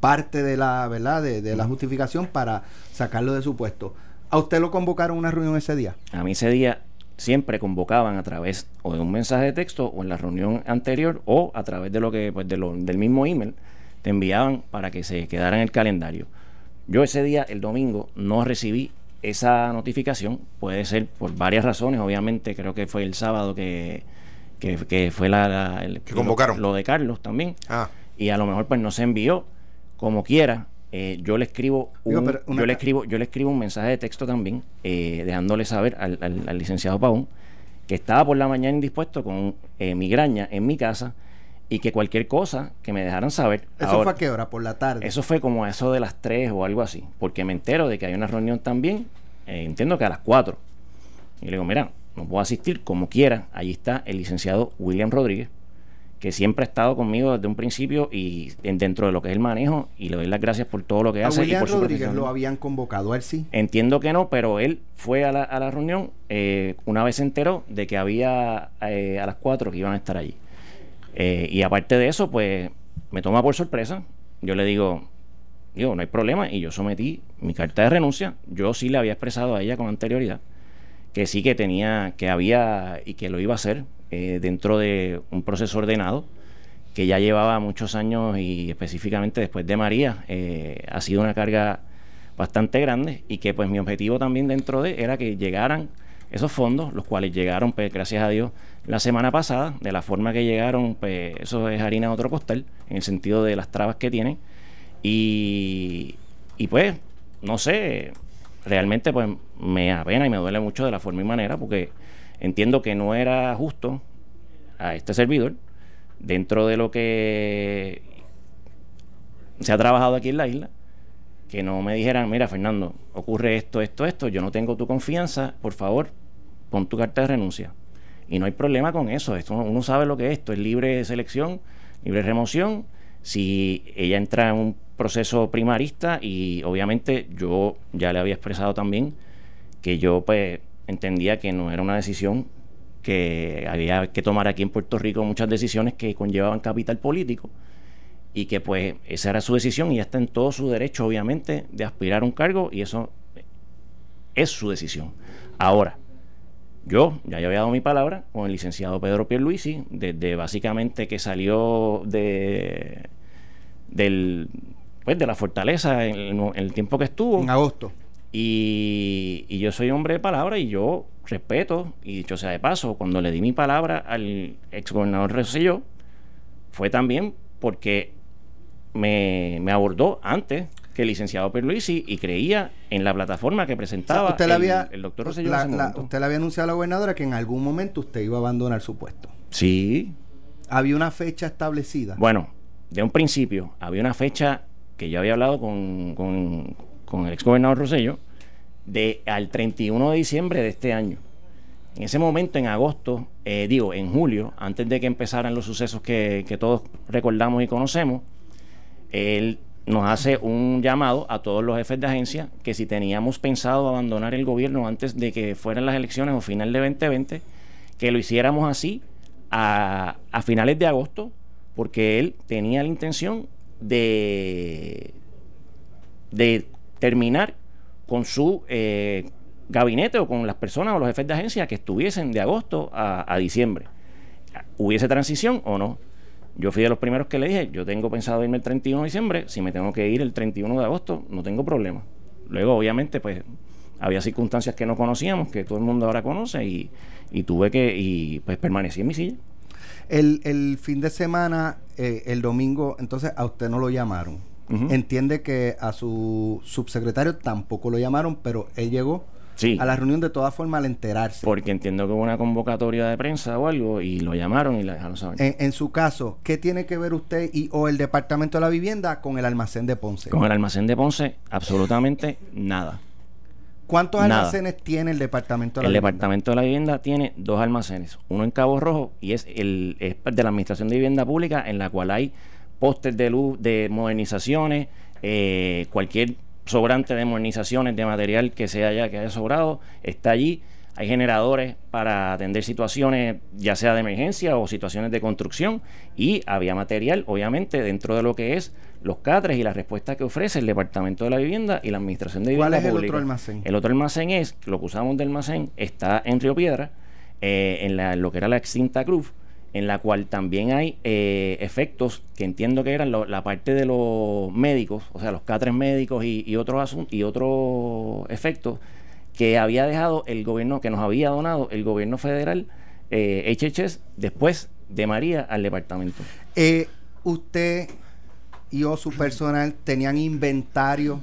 parte de la verdad de, la justificación para sacarlo de su puesto. ¿A usted lo convocaron a una reunión ese día? A mí ese día siempre convocaban a través o de un mensaje de texto o en la reunión anterior o a través de lo que pues de lo, del mismo email te enviaban para que se quedara en el calendario. Yo ese día, el domingo, no recibí esa notificación puede ser por varias razones. Obviamente, creo que fue el sábado que, que, fue la, que convocaron. Lo, de Carlos también. Ah. Y a lo mejor pues no se envió como quiera. Eh, yo le escribo un, yo le escribo yo le escribo un mensaje de texto también eh, dejándole saber al, al, licenciado Pavón que estaba por la mañana indispuesto con eh, migraña en mi casa y que cualquier cosa que me dejaran saber. ¿Eso fue a qué hora? ¿Por la tarde? Eso fue como a eso de las 3 o algo así, porque me entero de que hay una reunión también, eh, entiendo que a las 4. Y le digo, mira, no puedo asistir como quiera. Allí está el licenciado William Rodríguez, que siempre ha estado conmigo desde un principio y dentro de lo que es el manejo, y le doy las gracias por todo lo que hace. William y por Rodríguez lo habían convocado, él sí. Entiendo que no, pero él fue a la, a la reunión eh, una vez se enteró de que había eh, a las 4 que iban a estar allí. Eh, y aparte de eso, pues me toma por sorpresa. Yo le digo, digo, no hay problema. Y yo sometí mi carta de renuncia. Yo sí le había expresado a ella con anterioridad que sí que tenía, que había y que lo iba a hacer eh, dentro de un proceso ordenado que ya llevaba muchos años y específicamente después de María eh, ha sido una carga bastante grande y que pues mi objetivo también dentro de era que llegaran esos fondos, los cuales llegaron, pues gracias a Dios, la semana pasada, de la forma que llegaron, pues eso es harina de otro costal, en el sentido de las trabas que tienen. Y, y pues, no sé, realmente pues me apena y me duele mucho de la forma y manera, porque entiendo que no era justo a este servidor, dentro de lo que se ha trabajado aquí en la isla, que no me dijeran, mira Fernando, ocurre esto, esto, esto, yo no tengo tu confianza, por favor, pon tu carta de renuncia. Y no hay problema con eso, esto, uno sabe lo que es esto, es libre selección, libre remoción. Si ella entra en un proceso primarista y obviamente yo ya le había expresado también que yo pues entendía que no era una decisión que había que tomar aquí en Puerto Rico muchas decisiones que conllevaban capital político y que pues esa era su decisión y ya está en todo su derecho obviamente de aspirar a un cargo y eso es su decisión. Ahora, yo ya había dado mi palabra con el licenciado Pedro Pierluisi, desde básicamente que salió de del pues de la fortaleza en, el tiempo que estuvo. En agosto. Y, y, yo soy hombre de palabra y yo respeto, y dicho sea de paso, cuando le di mi palabra al ex gobernador Rosselló, fue también porque me, me abordó antes que el licenciado Perluisi y creía en la plataforma que presentaba usted el, había, el, doctor Rosselló. usted le había anunciado a la gobernadora que en algún momento usted iba a abandonar su puesto. Sí. ¿Había una fecha establecida? Bueno, de un principio había una fecha que yo había hablado con, con, con el ex gobernador Rosselló de al 31 de diciembre de este año. En ese momento, en agosto, eh, digo, en julio, antes de que empezaran los sucesos que, que todos recordamos y conocemos, él nos hace un llamado a todos los jefes de agencia que si teníamos pensado abandonar el gobierno antes de que fueran las elecciones o final de 2020, que lo hiciéramos así a, finales de agosto porque él tenía la intención de, de terminar con su eh, gabinete o con las personas o los jefes de agencia que estuviesen de agosto a, a diciembre. ¿Hubiese transición o no? Yo fui de los primeros que le dije, yo tengo pensado irme el 31 de diciembre, si me tengo que ir el 31 de agosto, no tengo problema. Luego, obviamente, pues había circunstancias que no conocíamos, que todo el mundo ahora conoce, y, y tuve que, y pues permanecí en mi silla. El, el fin de semana, eh, el domingo, entonces a usted no lo llamaron. Entiende que a su subsecretario tampoco lo llamaron, pero él llegó Sí. a la reunión de todas formas al enterarse. Porque entiendo que hubo una convocatoria de prensa o algo y lo llamaron y la dejaron saber. En, en su caso, ¿qué tiene que ver usted y o el Departamento de la Vivienda con el almacén de Ponce? Con el almacén de Ponce, absolutamente nada. ¿Cuántos nada. almacenes tiene el Departamento de la El Vivienda? Departamento de la Vivienda tiene dos almacenes, uno en Cabo Rojo y es el es de la Administración de Vivienda Pública en la cual hay postes de luz de modernizaciones, eh, cualquier sobrante de modernizaciones de material que se haya que haya sobrado está allí. Hay generadores para atender situaciones ya sea de emergencia o situaciones de construcción y había material obviamente dentro de lo que es los catres y las respuestas que ofrece el Departamento de la Vivienda y la Administración de ¿Cuál Vivienda es el Pública. otro almacén? El otro almacén es, lo que usamos de almacén, está en Río Piedra, eh, en la- lo que era la extinta Cruz, en la cual también hay eh, efectos que entiendo que eran lo- la parte de los médicos, o sea, los catres médicos y, y otros y otros efectos que había dejado el gobierno, que nos había donado el gobierno federal, eh, HHS, después de María al departamento. Eh, usted y o su personal tenían inventario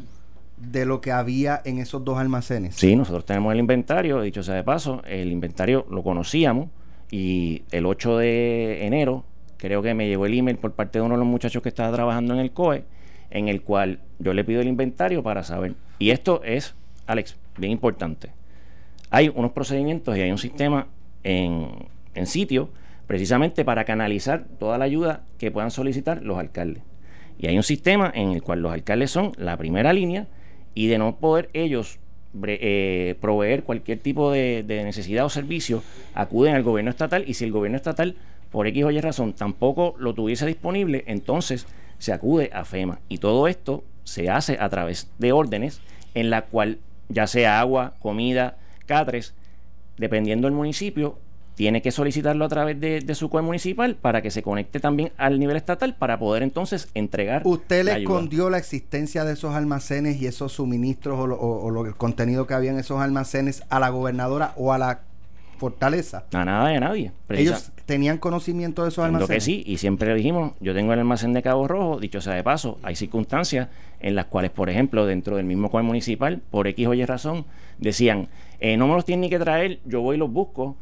de lo que había en esos dos almacenes. Sí, nosotros tenemos el inventario, dicho sea de paso, el inventario lo conocíamos y el 8 de enero creo que me llegó el email por parte de uno de los muchachos que estaba trabajando en el COE, en el cual yo le pido el inventario para saber. Y esto es, Alex, bien importante. Hay unos procedimientos y hay un sistema en, en sitio precisamente para canalizar toda la ayuda que puedan solicitar los alcaldes. Y hay un sistema en el cual los alcaldes son la primera línea y de no poder ellos eh, proveer cualquier tipo de, de necesidad o servicio, acuden al gobierno estatal y si el gobierno estatal, por X o Y razón, tampoco lo tuviese disponible, entonces se acude a FEMA. Y todo esto se hace a través de órdenes en la cual ya sea agua, comida, catres, dependiendo del municipio, tiene que solicitarlo a través de, de su COE municipal para que se conecte también al nivel estatal para poder entonces entregar. ¿Usted le escondió la existencia de esos almacenes y esos suministros o, lo- o- o lo- el contenido que había en esos almacenes a la gobernadora o a la fortaleza? A nada de nadie. Precisa- ¿Ellos tenían conocimiento de esos almacenes? que sí, y siempre le dijimos, yo tengo el almacén de Cabo Rojo, dicho sea de paso, hay circunstancias en las cuales, por ejemplo, dentro del mismo COE municipal, por X o Y razón, decían, eh, no me los tienen ni que traer, yo voy y los busco,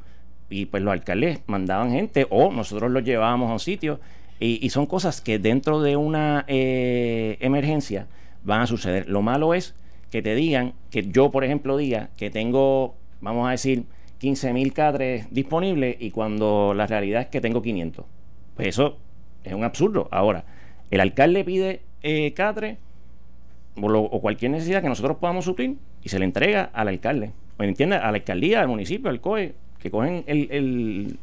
y pues los alcaldes mandaban gente, o nosotros los llevábamos a un sitio, y, son cosas que dentro de una eh, emergencia van a suceder. Lo malo es que te digan, que yo, por ejemplo, diga que tengo, vamos a decir, 15 mil catres disponibles y cuando la realidad es que tengo 500. Pues eso es un absurdo. Ahora, el alcalde pide eh, o cualquier necesidad que nosotros podamos suplir y se le entrega al alcalde. ¿Me entiendes? A la alcaldía, al municipio, al COE, que cogen el, el,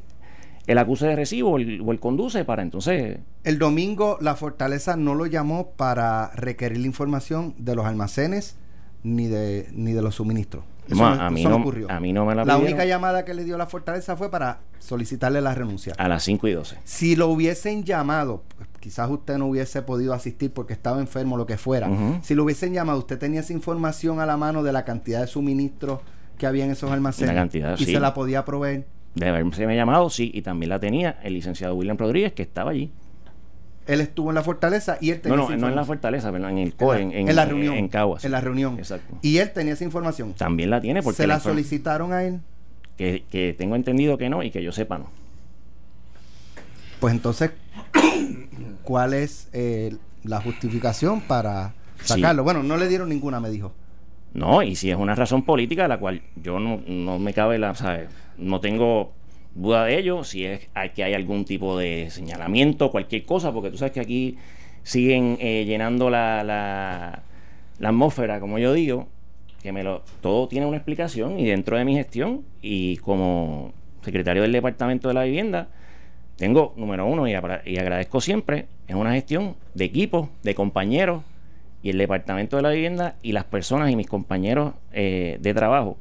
el acuse de recibo o el, o el conduce para entonces... El domingo la fortaleza no lo llamó para requerir la información de los almacenes ni de ni de los suministros. Eso, no, a, mí eso no ocurrió. a mí no me la, la pidieron única llamada que le dio la fortaleza fue para solicitarle la renuncia. a las 5 y 12. Si lo hubiesen llamado, pues, quizás usted no hubiese podido asistir porque estaba enfermo, lo que fuera. Si lo hubiesen llamado, usted tenía esa información a la mano de la cantidad de suministros que había en esos almacenes. La cantidad, y sí. se la podía proveer. De haberse me llamado, sí, y también la tenía el licenciado William Rodríguez, que estaba allí. Él estuvo en la fortaleza y él tenía No, no, no en la fortaleza, pero en el COE, en, en la reunión. En Caguas. En la reunión. Exacto. Y él tenía esa información. También la tiene porque se la solicitaron a él. que, que tengo entendido que no y que yo sepa no. Pues entonces, *coughs* ¿cuál es eh, la justificación para Sí. sacarlo? Bueno, no le dieron ninguna, me dijo. No, y si es una razón política, la cual yo no, no me cabe la, ¿sabes? No tengo duda de ello, si es que hay algún tipo de señalamiento, cualquier cosa, porque tú sabes que aquí siguen eh, llenando la, la, la atmósfera, como yo digo, que me lo, todo tiene una explicación y dentro de mi gestión y como secretario del Departamento de la Vivienda, tengo, número uno, y, y agradezco siempre, es una gestión de equipo, de compañeros y el departamento de la vivienda y las personas y mis compañeros eh, de trabajo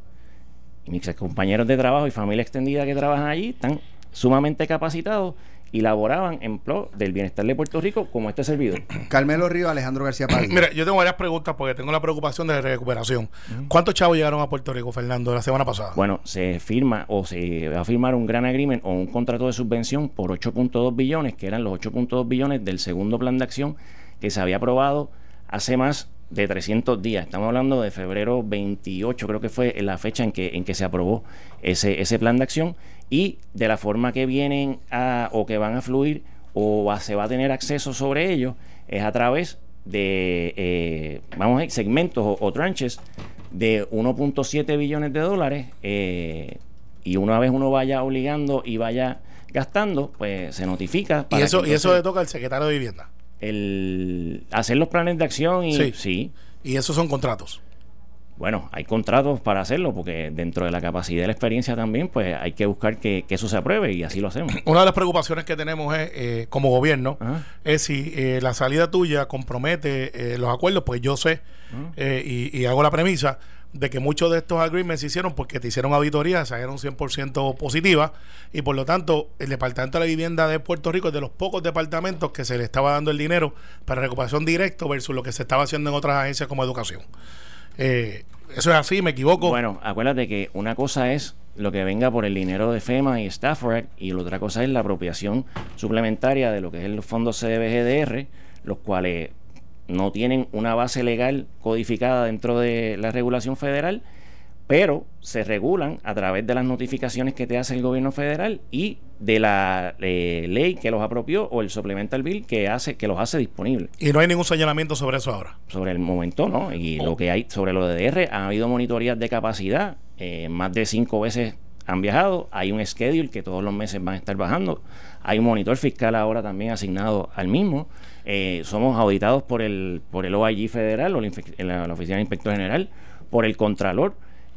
y mis compañeros de trabajo y familia extendida que trabajan allí están sumamente capacitados y laboraban en pro del bienestar de Puerto Rico como este servidor. *coughs* Carmelo Río, Alejandro García Padilla. *coughs* Mira, yo tengo varias preguntas porque tengo la preocupación de recuperación. ¿Cuántos chavos llegaron a Puerto Rico, Fernando, la semana pasada? Bueno, se firma o se va a firmar un gran agreement o un contrato de subvención por 8.2 billones, que eran los 8.2 billones del segundo plan de acción que se había aprobado hace más de 300 días. Estamos hablando de febrero 28, creo que fue la fecha en que, en que se aprobó ese, ese plan de acción y de la forma que vienen a, o que van a fluir o se va a tener acceso sobre ellos es a través de, eh, vamos a segmentos o, tranches de 1.7 billones de dólares eh, y una vez uno vaya obligando y vaya gastando, pues se notifica. ¿Y eso, ¿Y eso le toca al secretario de Vivienda? El hacer los planes de acción y sí. sí. ¿Y esos son contratos? bueno, hay contratos para hacerlo, porque dentro de la capacidad y la experiencia también, pues hay que buscar que, eso se apruebe y así lo hacemos. Una de las preocupaciones que tenemos es, eh, como gobierno, es si eh, la salida tuya compromete eh, los acuerdos, pues yo sé y, hago la premisa de que muchos de estos agreements se hicieron porque te hicieron auditoría, salieron 100% positivas y por lo tanto el Departamento de la Vivienda de Puerto Rico es de los pocos departamentos que se le estaba dando el dinero para recuperación directo versus lo que se estaba haciendo en otras agencias como educación. Eh, ¿Eso es así? ¿Me equivoco? Bueno, acuérdate que una cosa es lo que venga por el dinero de FEMA y Stafford y la otra cosa es la apropiación suplementaria de lo que es el fondo CDBGDR, los cuales no tienen una base legal codificada dentro de la regulación federal pero se regulan a través de las notificaciones que te hace el gobierno federal y de la eh, ley que los apropió o el supplemental bill que hace que los hace disponibles. Y no hay ningún señalamiento sobre eso ahora. Sobre el momento no, y lo que hay sobre lo de DR ha habido monitorías de capacidad, eh, más de cinco veces han viajado, hay un schedule que todos los meses van a estar bajando, hay un monitor fiscal ahora también asignado al mismo. Eh, somos auditados por el por el OIG federal o la, la Oficina de Inspector General, por el Contralor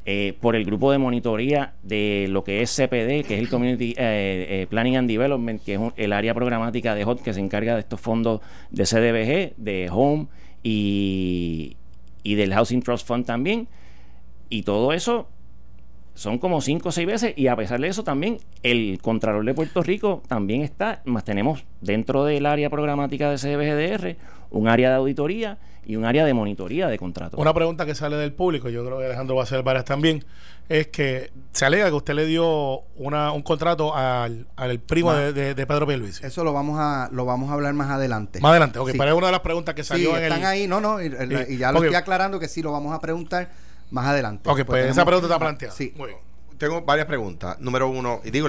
eh, por el grupo de monitoría de lo que es CPD, que es el Community eh, eh, Planning and Development, que es el área programática de HOT que se encarga de estos fondos de CDBG, de Home y del Housing Trust Fund también. Y todo eso son como cinco o seis veces y a pesar de eso también el Contralor de Puerto Rico también está, más tenemos dentro del área programática de CDBGDR un área de auditoría y un área de monitoría de contratos. Una pregunta que sale del público, yo creo que Alejandro va a hacer varias también, es que se alega que usted le dio una, un contrato al, al primo de, de, Pedro Pierluisi. Eso lo vamos a lo vamos a hablar más adelante. Más adelante, ok, para una de las preguntas que salió en están ahí, no, no, y, ya lo estoy aclarando que sí lo vamos a preguntar más adelante. Ok, pues, esa pregunta está planteada. Sí. Tengo varias preguntas. Número uno, y digo,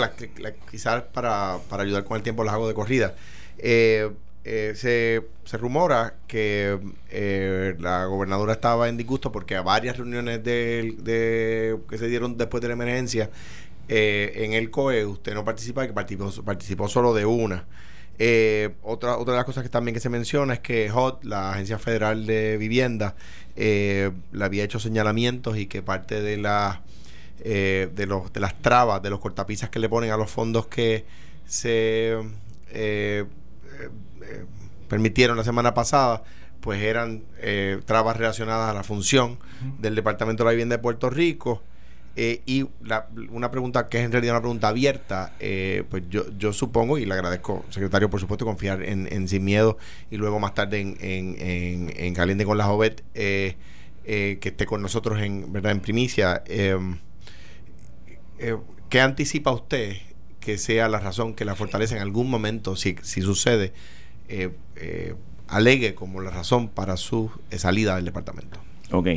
quizás para, para ayudar con el tiempo las hago de corrida. Eh, eh, se, se, rumora que eh, la gobernadora estaba en disgusto porque a varias reuniones de, que se dieron después de la emergencia eh, en el COE usted no participa, que participó, participó solo de una. Otra, otra de las cosas que también que se menciona es que HOT, la Agencia Federal de Vivienda, le había hecho señalamientos y que parte de, la, de, los, de las trabas, de los cortapisas que le ponen a los fondos que se eh, permitieron la semana pasada, pues eran eh, trabas relacionadas a la función del Departamento de la Vivienda de Puerto Rico. Eh, y una pregunta que es en realidad una pregunta abierta, pues yo, yo supongo, y le agradezco, secretario, por supuesto, confiar en, Sin Miedo y luego más tarde en, en, en, Caliente con la Jovet, que esté con nosotros en, ¿verdad? en primicia. ¿Qué anticipa usted que sea la razón que la fortalece en algún momento, si, si sucede, eh, eh, alegue como la razón para su eh, salida del departamento. Ok,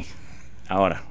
ahora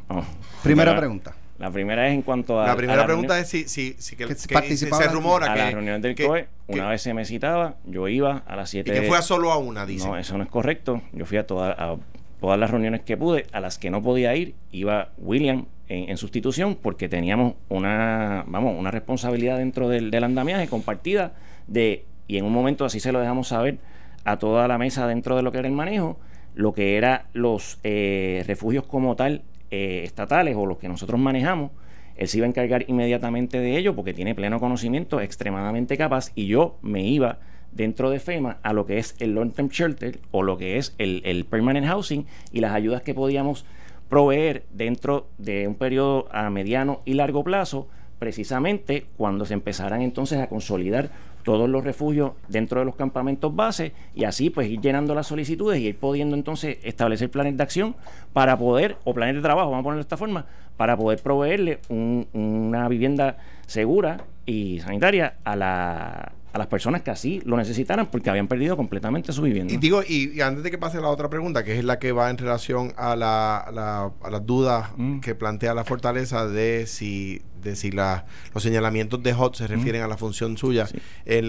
Primera pregunta. La primera es en cuanto a. La primera pregunta es si, si, si que, se rumora a que. la reunión del COE, una vez se me citaba, yo iba a las 7. Y que fue a solo a una, dice. No, eso no es correcto. Yo fui a, toda, a todas las reuniones que pude, a las que no podía ir, iba William en, sustitución porque teníamos una, vamos, una responsabilidad dentro del, del andamiaje compartida de y en un momento así se lo dejamos saber a toda la mesa dentro de lo que era el manejo, lo que eran los eh, refugios como tal eh, estatales o los que nosotros manejamos, Él se iba a encargar inmediatamente de ello porque tiene pleno conocimiento, extremadamente capaz, y yo me iba dentro de FEMA a lo que es el long term shelter o lo que es el, el permanent housing y las ayudas que podíamos proveer dentro de un periodo a mediano y largo plazo, precisamente cuando se empezaran entonces a consolidar todos los refugios dentro de los campamentos base y así pues ir llenando las solicitudes y ir pudiendo entonces establecer planes de acción para poder, o planes de trabajo, vamos a ponerlo de esta forma, para poder proveerle una vivienda segura y sanitaria a la, a las personas que así lo necesitaran porque habían perdido completamente su vivienda. Y digo, y, antes de que pase la otra pregunta, que es la que va en relación a, la, a las dudas mm. que plantea la fortaleza de si, de si la, los señalamientos de HOT se mm. refieren a la función suya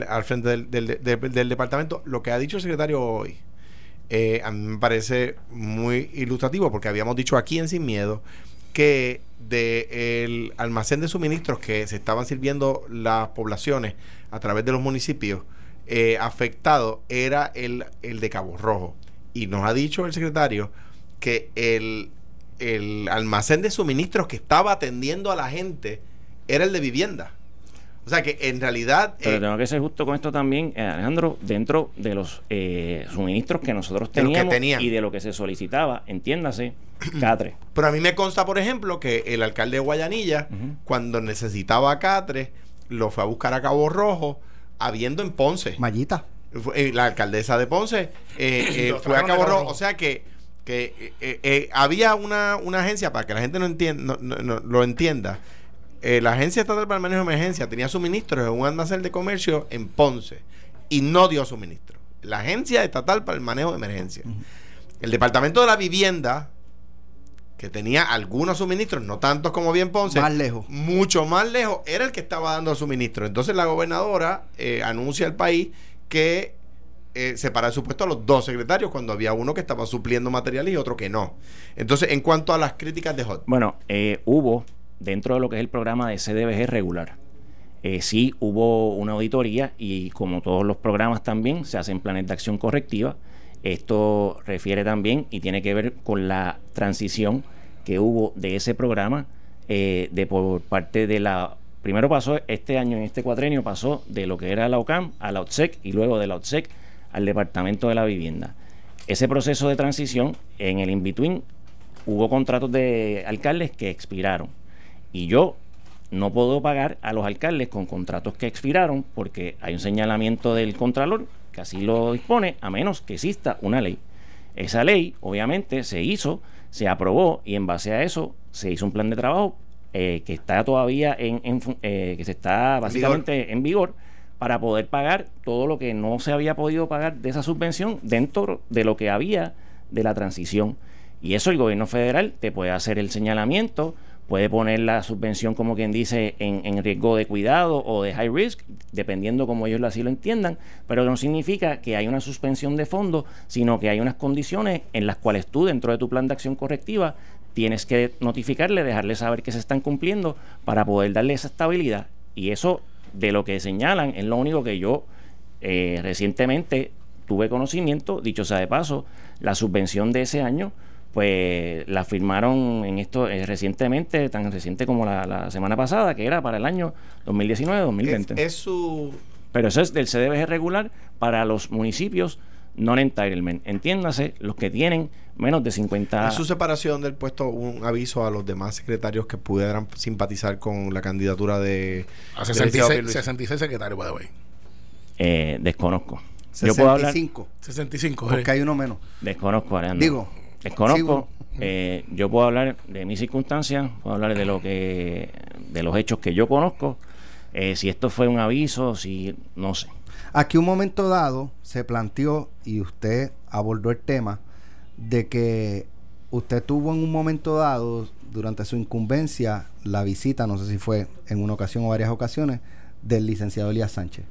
al frente del, del, departamento, lo que ha dicho el secretario hoy. Eh, a mí me parece muy ilustrativo porque habíamos dicho aquí en Sin Miedo que del almacén de suministros que se estaban sirviendo las poblaciones a través de los municipios eh, afectados era el, el de Cabo Rojo. Y nos ha dicho el secretario que el, el almacén de suministros que estaba atendiendo a la gente era el de vivienda. O sea que en realidad... Pero eh, tengo que ser justo con esto también, eh, Alejandro, dentro de los eh, suministros que nosotros teníamos y de lo que se solicitaba, entiéndase, *clears throat* Catre. Pero a mí me consta, por ejemplo, que el alcalde de Guayanilla, cuando necesitaba Catre, lo fue a buscar a Cabo Rojo, habiendo en Ponce. Mallita. La alcaldesa de Ponce *clears throat* fue a Cabo Rojo. O sea que, que había una, una agencia, para que la gente no, entienda, no, lo entienda, eh, la Agencia Estatal para el Manejo de Emergencia tenía suministros en un almacén de comercio en Ponce y no dio suministro. La Agencia Estatal para el Manejo de Emergencia. El Departamento de la Vivienda, que tenía algunos suministros, no tantos como bien Ponce, más lejos. mucho más lejos, era el que estaba dando suministros. Entonces la gobernadora eh, anuncia al país que eh, separa su puesto a los dos secretarios cuando había uno que estaba supliendo material y otro que no. Entonces, en cuanto a las críticas de Hot. Bueno, eh, hubo dentro de lo que es el programa de CDBG regular. Eh, sí hubo una auditoría y como todos los programas también se hacen planes de acción correctiva. Esto refiere también y tiene que ver con la transición que hubo de ese programa eh, de por parte de la... Primero pasó este año, en este cuatrenio, pasó de lo que era la OCAM a la OTSEC y luego de la OTSEC al Departamento de la Vivienda. Ese proceso de transición, en el in-between, hubo contratos de alcaldes que expiraron y yo no puedo pagar a los alcaldes con contratos que expiraron porque hay un señalamiento del Contralor que así lo dispone, a menos que exista una ley. Esa ley, obviamente, se hizo, se aprobó y en base a eso se hizo un plan de trabajo eh, que está todavía en, eh, que se está básicamente en vigor para poder pagar todo lo que no se había podido pagar de esa subvención dentro de lo que había de la transición. Y eso el gobierno federal te puede hacer el señalamiento, puede poner la subvención, como quien dice, en, riesgo de cuidado o de high risk, dependiendo como ellos así lo entiendan, pero no significa que hay una suspensión de fondos, sino que hay unas condiciones en las cuales tú, dentro de tu plan de acción correctiva, tienes que notificarle, dejarle saber que se están cumpliendo para poder darle esa estabilidad. Y eso, de lo que señalan, es lo único que yo eh, recientemente tuve conocimiento, dicho sea de paso, la subvención de ese año pues la firmaron en esto eh, recientemente, tan reciente como la, semana pasada, que era para el año 2019-2020. Es, su... Pero eso es del CDBG regular para los municipios non-entitlement. Entiéndase, los que tienen menos de 50... ¿Es su separación del puesto un aviso a los demás secretarios que pudieran simpatizar con la candidatura de... A 66, 66 secretarios, by the way. Eh, desconozco. 65. Yo puedo hablar... 65. Porque hay uno menos. Desconozco, Alejandro. Digo, Desconozco. Eh, yo puedo hablar de mis circunstancias, puedo hablar de lo que, de los hechos que yo conozco. Eh, si esto fue un aviso, si no sé. Aquí un momento dado se planteó y usted abordó el tema de que usted tuvo en un momento dado durante su incumbencia la visita, no sé si fue en una ocasión o varias ocasiones, del licenciado Elías Sánchez.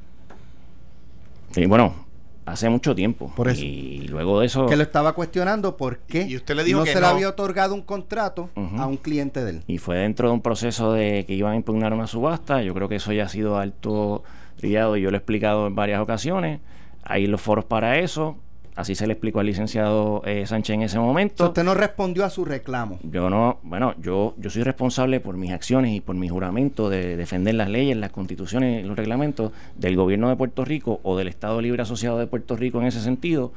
Sí, bueno, hace mucho tiempo. Por eso. Y luego de eso. Que lo estaba cuestionando por qué usted le dijo no se le había otorgado un contrato a un cliente de él. Y fue dentro de un proceso de que iban a impugnar una subasta. Yo creo que eso ya ha sido alto trillado y yo lo he explicado en varias ocasiones. Hay los foros para eso. Así se le explicó al licenciado eh, Sánchez en ese momento. usted no respondió a su reclamo. Yo no, bueno, yo, yo soy responsable por mis acciones y por mi juramento de defender las leyes, las constituciones y los reglamentos del gobierno de Puerto Rico o del Estado Libre Asociado de Puerto Rico en ese sentido.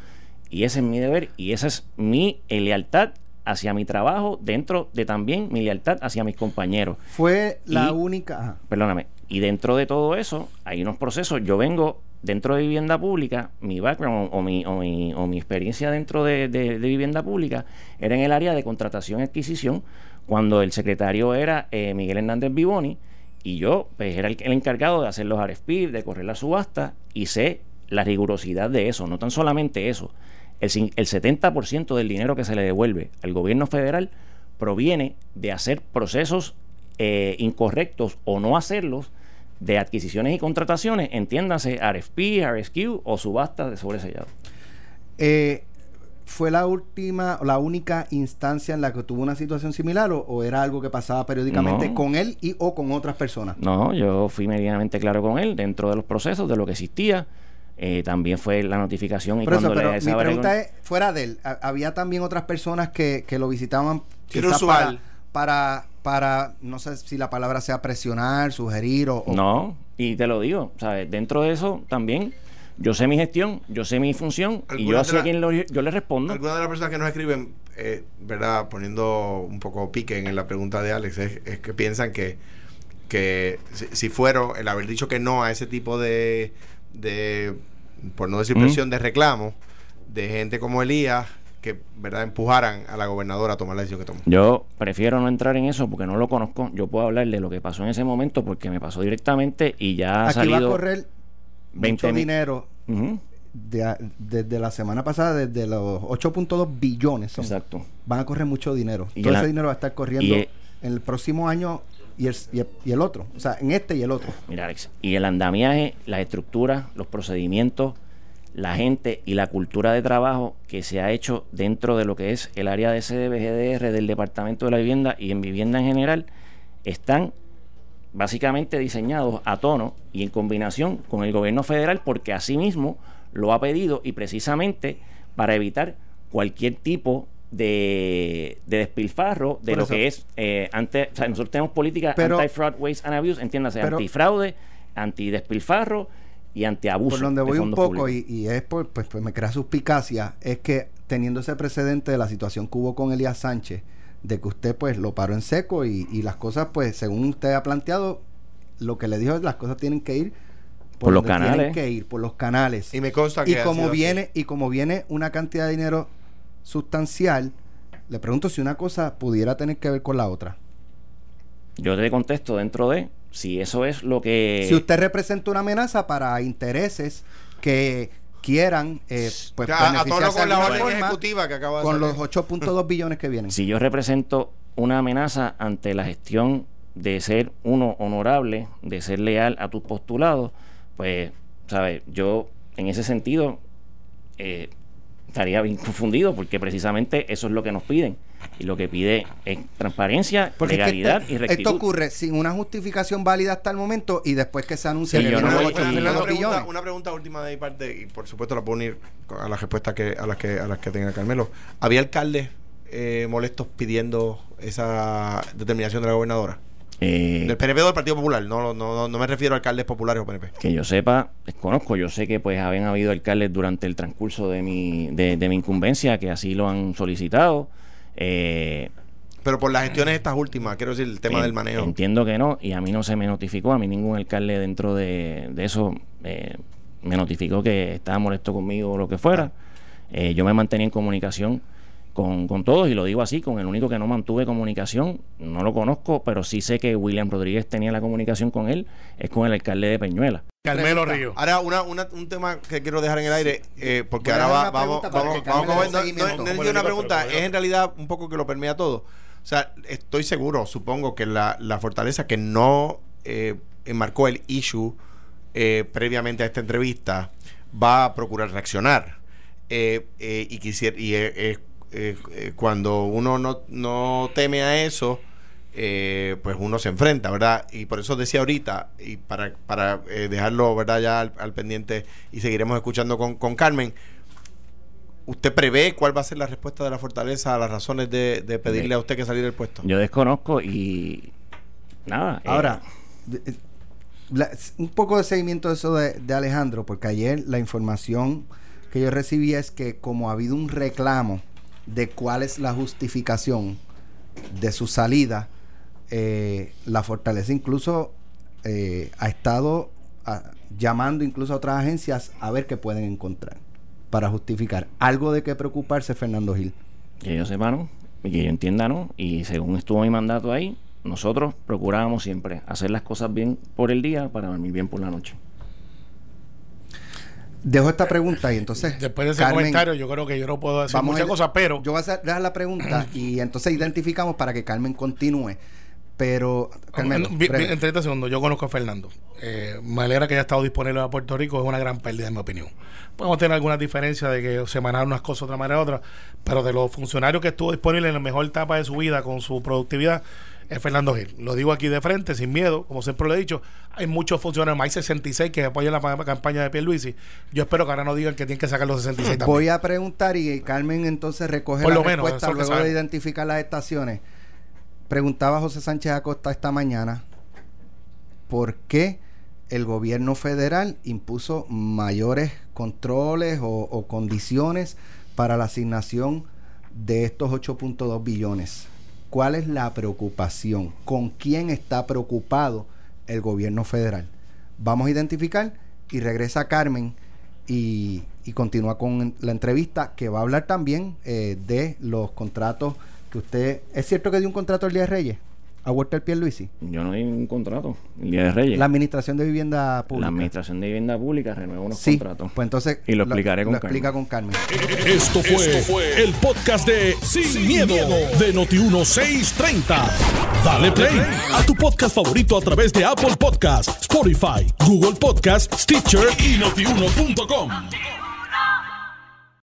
Y ese es mi deber y esa es mi lealtad hacia mi trabajo, dentro de también mi lealtad hacia mis compañeros. Fue la única. Perdóname. Y dentro de todo eso, hay unos procesos. Yo vengo dentro de vivienda pública, mi background o mi, o mi, o mi experiencia dentro de, vivienda pública era en el área de contratación y adquisición, cuando el secretario era eh, Miguel Hernández Vivoni y yo pues, era el, el, encargado de hacer los RFP, de correr la subasta y sé la rigurosidad de eso, no tan solamente eso, el, 70% del dinero que se le devuelve al gobierno federal proviene de hacer procesos eh, incorrectos o no hacerlos de adquisiciones y contrataciones, entiéndase RFP, RSQ o subasta de sobresellado. Eh, ¿Fue la última, la única instancia en la que tuvo una situación similar o, era algo que pasaba periódicamente con él y o con otras personas? No, yo fui medianamente claro con él dentro de los procesos, de lo que existía. Eh, también fue la notificación y cuando pero mi pregunta es, fuera de él, ¿había también otras personas que, que lo visitaban para, para, para, no sé si la palabra sea presionar, sugerir o... No, y te lo digo, ¿sabes? Dentro de eso también yo sé mi gestión, yo sé mi función y yo sé a quién yo le respondo. Algunas de las personas que nos escriben, eh, ¿verdad? Poniendo un poco pique en la pregunta de Alex, es, que piensan que, que si, si, fueron, el haber dicho que no a ese tipo de, de por no decir presión, de reclamo de gente como Elías que verdad empujaran a la gobernadora a tomar la decisión que tomó. Yo prefiero no entrar en eso porque no lo conozco. Yo puedo hablar de lo que pasó en ese momento porque me pasó directamente y ya ha salido. va a correr 20 mucho dinero desde la semana pasada, desde los 8.2 billones. Exacto. Van a correr mucho dinero. Y Todo ese dinero va a estar corriendo en el próximo año y el, y el, otro. O sea, en este y el otro. Mira, Alex, y el andamiaje, las estructuras, los procedimientos, la gente y la cultura de trabajo que se ha hecho dentro de lo que es el área de CDBGDR del Departamento de la Vivienda y en vivienda en general, están básicamente diseñados a tono y en combinación con el gobierno federal porque asimismo lo ha pedido y precisamente para evitar cualquier tipo de, despilfarro de lo que es eh, antes, o sea, nosotros tenemos política anti-fraud, waste and abuse, entiéndase, anti-fraude, anti-despilfarro y anti-abuso. Por donde voy un poco y, es por, pues, pues me crea suspicacia, es que teniendo ese precedente de la situación que hubo con Elías Sánchez, de que usted pues lo paró en seco y, y las cosas pues según usted ha planteado, lo que le dijo es las cosas tienen que ir por, los canales. Tienen que ir por los canales. Y me consta que y como viene y como viene una cantidad de dinero sustancial, le pregunto si una cosa pudiera tener que ver con la otra. Yo te contesto dentro de si eso es lo que... Si usted representa una amenaza para intereses que quieran eh, pues a, con la orden ejecutiva que acaba de con los 8.2 billones que vienen. Si yo represento una amenaza ante la gestión de ser uno honorable, de ser leal a tus postulados, pues, ¿sabes? Yo en ese sentido eh, estaría bien confundido porque precisamente eso es lo que nos piden. Y lo que pide es transparencia, legalidad y rectitud. Esto ocurre sin una justificación válida hasta el momento y después que se anuncia que una, una, pregunta, última de mi parte y por supuesto la puedo unir a las respuestas que a las que a las que tenga Carmelo. ¿Había alcaldes eh, molestos pidiendo esa determinación de la gobernadora? Eh, del PNP o del Partido Popular, no, no, no me refiero a alcaldes populares o PNP. Que yo sepa, desconozco, yo sé que pues habían habido alcaldes durante el transcurso de mi, de, mi incumbencia que así lo han solicitado. Eh, pero por las gestiones estas últimas, quiero decir, el tema del manejo. Entiendo que no, y a mí no se me notificó, a mí ningún alcalde dentro de, de eso eh, me notificó que estaba molesto conmigo o lo que fuera. yo me mantenía en comunicación con, con, todos, y lo digo así, con el único que no mantuve comunicación, no lo conozco, pero sí sé que William Rodríguez tenía la comunicación con él, es con el alcalde de Peñuela. Carmelo Río. Ahora, una, una, un tema que quiero dejar en el aire, eh, porque ahora va, vamos, vamos, vamos, no, una pregunta, es en realidad un poco que lo permea todo. O sea, estoy seguro, supongo que la, la fortaleza que no eh, enmarcó el issue eh, previamente a esta entrevista va a procurar reaccionar. Eh, eh, y quisiera y es eh, eh, cuando uno no, no, teme a eso, eh, pues uno se enfrenta, ¿verdad? Y por eso decía ahorita, y para, para dejarlo, ¿verdad? Ya al, pendiente y seguiremos escuchando con, con Carmen, ¿Usted prevé cuál va a ser la respuesta de la fortaleza a las razones de, de pedirle a usted que salir del puesto? Yo desconozco y nada. eh, Ahora, la- un poco de seguimiento de eso de, de Alejandro, porque ayer la información que yo recibí es que como ha habido un reclamo de cuál es la justificación de su salida, eh, la fortaleza incluso eh, ha estado ah, llamando incluso a otras agencias a ver qué pueden encontrar para justificar. Algo de qué preocuparse, Fernando Gil. que ellos sepan y que yo entienda, ¿no? Y según estuvo mi mandato ahí, nosotros procurábamos siempre hacer las cosas bien por el día para dormir bien por la noche. Dejo esta pregunta y entonces... Después de ese Carmen, comentario, yo creo que yo no puedo decir Vamos muchas a- cosas, pero Yo voy a dejar la pregunta *clears throat* y entonces identificamos para que Carmen continúe. Pero, Carmen, breve. en 30 segundos, yo conozco a Fernando. Eh, me alegra que haya estado disponible a Puerto Rico, es una gran pérdida, en mi opinión. Podemos tener algunas diferencias de que se manejan unas cosas de otra manera otra, pero de los funcionarios que estuvo disponible en la mejor etapa de su vida con su productividad, es Fernando Gil. Lo digo aquí de frente, sin miedo, como siempre lo he dicho. Hay muchos funcionarios, más hay 66 que apoyan la pa- campaña de Pierluisi. Yo espero que ahora no digan que tienen que sacar los 66 también. Voy a preguntar y Carmen entonces recoge Por la lo menos, respuesta que luego de identificar las estaciones. Preguntaba José Sánchez Acosta esta mañana por qué el gobierno federal impuso mayores controles o, o condiciones para la asignación de estos 8.2 billones. ¿Cuál es la preocupación? ¿Con quién está preocupado el gobierno federal? Vamos a identificar y regresa Carmen y, continúa con la entrevista que va a hablar también eh, de los contratos que usted... ¿Es cierto que dio un contrato el Día de Reyes a Walter Pierluisi? Yo no di un contrato el día de Reyes. La Administración de Vivienda Pública. La Administración de Vivienda Pública renueva unos Sí, contratos. pues entonces... Y lo explicaré con lo explica con Carmen. Esto fue, el podcast de Sin, miedo, de Noti1630. Dale play a tu podcast favorito a través de Apple Podcasts, Spotify, Google Podcasts, Stitcher y notiuno.com.